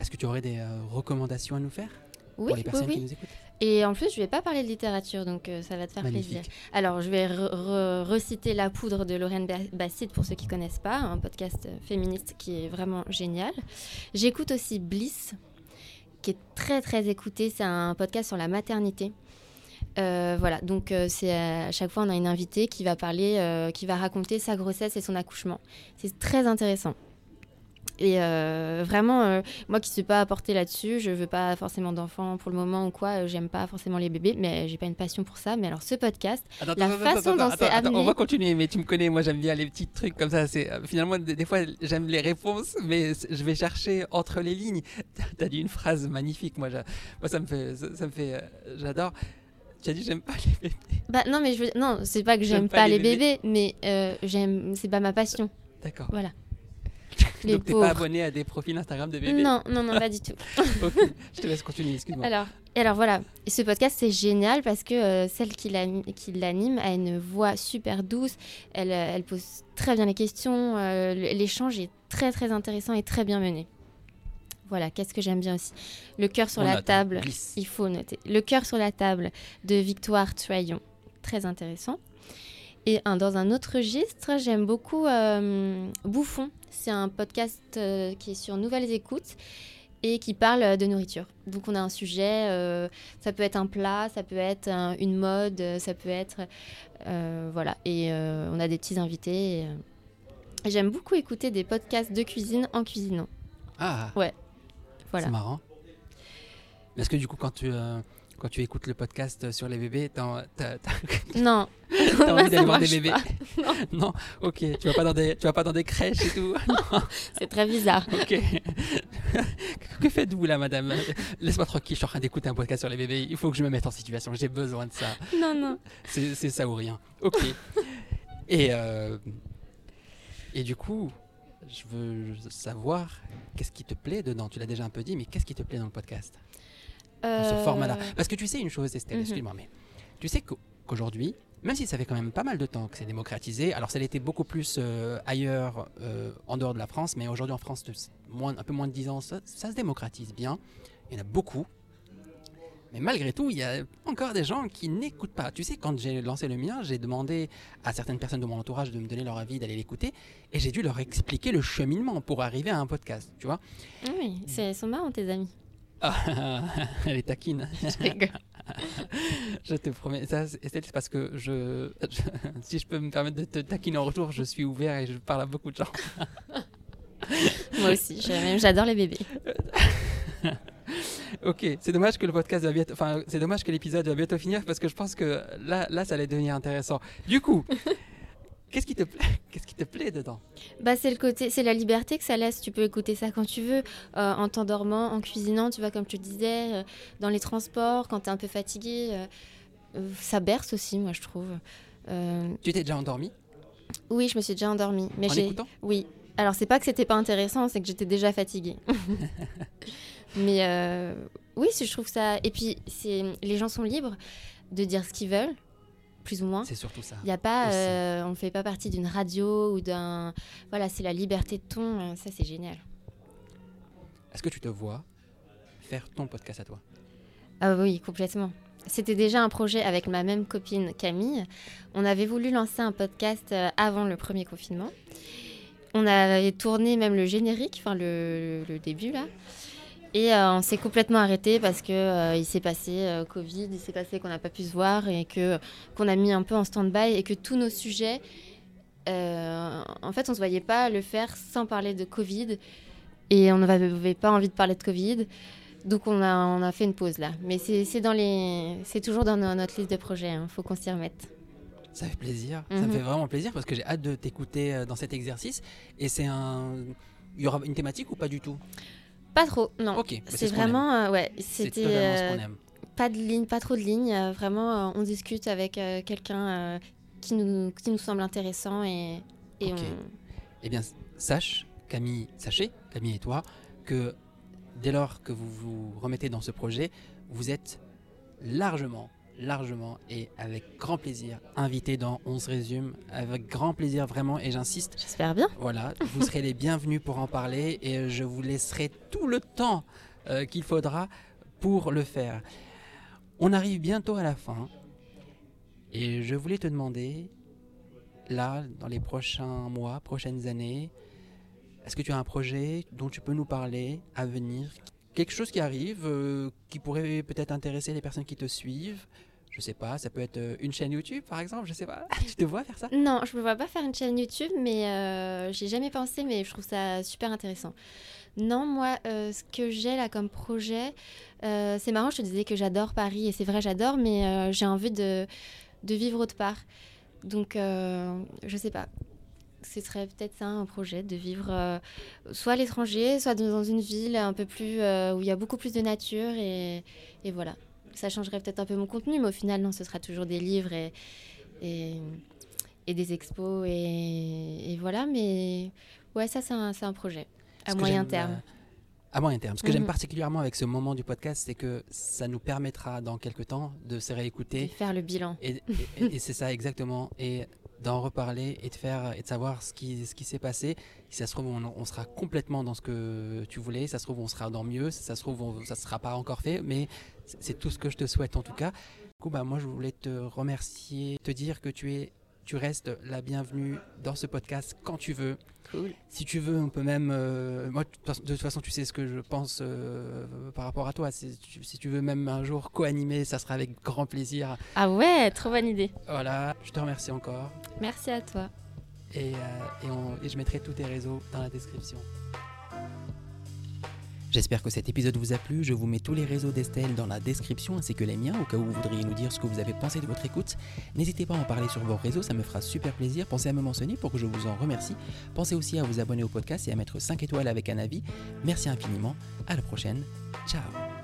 Est-ce que tu aurais des euh, recommandations à nous faire Oui, pour les oui, personnes qui oui. nous écoutent? Et en plus, je vais pas parler de littérature, donc euh, ça va te faire plaisir. Alors, je vais re- re- reciter La poudre de Lorraine Ba- Bastide pour ceux qui connaissent pas, un podcast féministe qui est vraiment génial. J'écoute aussi Bliss, qui est très très écouté. C'est un podcast sur la maternité. Euh, voilà, donc euh, c'est à chaque fois on a une invitée qui va parler, euh, qui va raconter sa grossesse et son accouchement. C'est très intéressant. Et euh, vraiment, euh, moi qui ne suis pas apportée là-dessus, je veux pas forcément d'enfants pour le moment ou quoi, euh, j'aime pas forcément les bébés, mais j'ai pas une passion pour ça. Mais alors ce podcast, Attends, La attends, façon attends, dont c'est amené- On va continuer, mais tu me connais, moi j'aime bien les petits trucs comme ça. C'est euh, Finalement, des, des fois, j'aime les réponses, mais je vais chercher entre les lignes. Tu as dit une phrase magnifique, moi, ça me fait, ça, ça me fait, euh, j'adore. Tu as dit j'aime pas les bébés. bah non mais je veux... non, c'est pas que J'aime pas pas, les bébés, mais euh, j'aime, c'est pas ma passion. D'accord. Voilà. Les Donc t'es pas abonné à des profils Instagram de bébés. Non, non, non, pas du tout. Ok, je te laisse continuer, excuse-moi. Alors, alors voilà, Et ce podcast c'est génial parce que euh, celle qui l'anime, qui l'anime a une voix super douce, elle, euh, elle pose très bien les questions, euh, l'échange est très très intéressant et très bien mené. Voilà, qu'est-ce que j'aime bien aussi Le cœur sur On la table, Glisse. il faut noter. Le cœur sur la table de Victoire Traillon, très intéressant. Et un- dans un autre registre, j'aime beaucoup euh, Bouffon. C'est un podcast euh, qui est sur Nouvelles Écoutes et qui parle de nourriture. Donc on a un sujet, euh, ça peut être un plat, ça peut être un- une mode, ça peut être... voilà, et on a des petits invités. J'aime beaucoup écouter des podcasts de cuisine en cuisinant. Ah, Voilà. c'est marrant. Est-ce que du coup, quand tu, euh, quand tu écoutes le podcast sur les bébés, t'as t'as- t'as- Non, t'as envie d'aller voir des bébés? pas. Non, ok. Tu vas pas dans des, tu vas pas dans des crèches et tout? c'est très bizarre. Ok. que faites-vous là, madame? Laisse-moi tranquille. Je suis en train d'écouter un podcast sur les bébés. Il faut que je me mette en situation. J'ai besoin de ça. Non, non. C'est c'est ça ou rien. Ok. Et, euh, et du coup, je veux savoir qu'est-ce qui te plaît dedans. Tu l'as déjà un peu dit, mais qu'est-ce qui te plaît dans le podcast Dans ce Euh, format-là? Parce que tu sais une chose, Estelle, Mhm. excuse-moi, mais tu sais qu'au- qu'aujourd'hui, même si ça fait quand même pas mal de temps que c'est démocratisé, alors ça l'était beaucoup plus euh, ailleurs, euh, en dehors de la France, mais aujourd'hui en France, moins, un peu moins de 10 ans, ça, ça se démocratise bien. Il y en a beaucoup. Mais malgré tout, il y a encore des gens qui n'écoutent pas. Tu sais, quand j'ai lancé le mien, j'ai demandé à certaines personnes de mon entourage de me donner leur avis, d'aller l'écouter, et j'ai dû leur expliquer le cheminement pour arriver à un podcast, tu vois. Ah Oui, c'est- sont marrants tes amis. Elle est taquine. Je te promets. Ça, c'est Estelle, c'est parce que je, je- si je peux me permettre de te taquiner en retour, je suis ouvert et je parle à beaucoup de gens. Moi aussi, j'adore les bébés. Ok, c'est dommage que le podcast va bientôt, enfin, c'est dommage que l'épisode va bientôt finir parce que je pense que là, là, ça allait devenir intéressant. Du coup, qu'est-ce qui te plaît, qu'est-ce qui te plaît dedans? Bah, c'est le côté, c'est la liberté que ça laisse. Tu peux écouter ça quand tu veux, euh, en t'endormant, en cuisinant, tu vois, comme tu disais, euh, dans les transports, quand t'es un peu fatigué. euh, ça berce aussi, moi, je trouve. Tu t'es déjà endormi oui, je me suis déjà endormie. Mais en j'ai. écoutant? Oui. Alors, c'est pas que c'était pas intéressant, c'est que j'étais déjà fatiguée. Mais euh, oui, je trouve ça. Et puis, c'est les gens sont libres de dire ce qu'ils veulent, plus ou moins. C'est surtout ça. Il y a pas, euh, on ne fait pas partie d'une radio ou d'un. Voilà, c'est la liberté de ton. euh, Ça, c'est génial. Est-ce que tu te vois faire ton podcast à toi? Ah oui, complètement. C'était déjà un projet avec ma même copine Camille. On avait voulu lancer un podcast euh, avant le premier confinement. On avait tourné même le générique, enfin le, le début là. Et euh, on s'est complètement arrêté parce que euh, il s'est passé euh, Covid, il s'est passé qu'on n'a pas pu se voir et que qu'on a mis un peu en stand-by et que tous nos sujets, en fait, on se voyait pas le faire sans parler de Covid et on n'avait pas envie de parler de Covid. Donc on a, on a fait une pause là. Mais c'est c'est dans les, c'est toujours dans no- notre liste de projets. Il faut qu'on s'y remette. Ça fait plaisir. Ça me Mhm. fait vraiment plaisir parce que j'ai hâte de t'écouter dans cet exercice. Et c'est un. Il y aura une thématique ou pas du tout? Pas trop, non. Ok, c'est ce vraiment, euh, ouais, c'était ce pas de ligne, pas trop de lignes. euh, vraiment, euh, on discute avec euh, quelqu'un qui nous, qui nous semble intéressant et, et on. Eh bien, sache, Camille, sachez, Camille et toi, que dès lors que vous vous remettez dans ce projet, vous êtes largement, largement et avec grand plaisir invité dans On se résume, avec grand plaisir vraiment, et j'insiste, J'espère bien. voilà, vous serez les bienvenus pour en parler et je vous laisserai tout le temps euh, qu'il faudra pour le faire. On arrive bientôt à la fin et je voulais te demander, là, dans les prochains mois, prochaines années, est-ce que tu as un projet dont tu peux nous parler à venir? Quelque chose qui arrive, euh, qui pourrait peut-être intéresser les personnes qui te suivent je sais pas, ça peut être euh, une chaîne YouTube par exemple, je sais pas. Tu te vois faire ça? Non, je me vois pas faire une chaîne YouTube, mais euh, j'ai jamais pensé, mais je trouve ça super intéressant. Non, moi, euh, ce que j'ai là comme projet, euh, c'est marrant, je te disais que j'adore Paris, et c'est vrai, j'adore, mais j'ai envie de, de vivre autre part. Donc, je sais pas. Ce serait peut-être ça un projet, de vivre soit à l'étranger, soit dans une ville un peu plus. où il y a beaucoup plus de nature, et voilà. Ça changerait peut-être un peu mon contenu, mais au final, non, ce sera toujours des livres et. et et des expos et, et voilà mais ouais ça c'est un, projet à Ce moyen terme euh, à moyen terme. Ce que j'aime Mhm. particulièrement avec ce moment du podcast, c'est que ça nous permettra dans quelques temps de se de réécouter. faire le bilan Et, et- et c'est ça exactement. Et d'en reparler et de faire et de savoir ce qui, ce qui s'est passé. Si ça se trouve, on, sera complètement dans ce que tu voulais. Si ça se trouve, on sera dans mieux. Si ça se trouve, on- ça sera pas encore fait. Mais c'est c'est tout ce que je te souhaite en tout cas. Du coup, bah, moi, je voulais te remercier, te dire que tu es. Tu restes la bienvenue dans ce podcast quand tu veux. cool Si tu veux, on peut même. euh, moi, de toute façon- tu sais ce que je pense euh, par rapport à toi. Si tu, si tu veux même un jour co-animer, ça sera avec grand plaisir. ah ouais trop bonne idée Voilà, je te remercie encore. merci à toi Et, euh, et on- et je mettrai tous tes réseaux dans la description. J'espère que cet épisode vous a plu. Je vous mets tous les réseaux d'Estelle dans la description ainsi que les miens au cas où vous voudriez nous dire ce que vous avez pensé de votre écoute. N'hésitez pas à en parler sur vos réseaux, ça me fera super plaisir. Pensez à me mentionner pour que je vous en remercie. Pensez aussi à vous abonner au podcast et à mettre 5 étoiles avec un avis. Merci infiniment. À la prochaine. Ciao.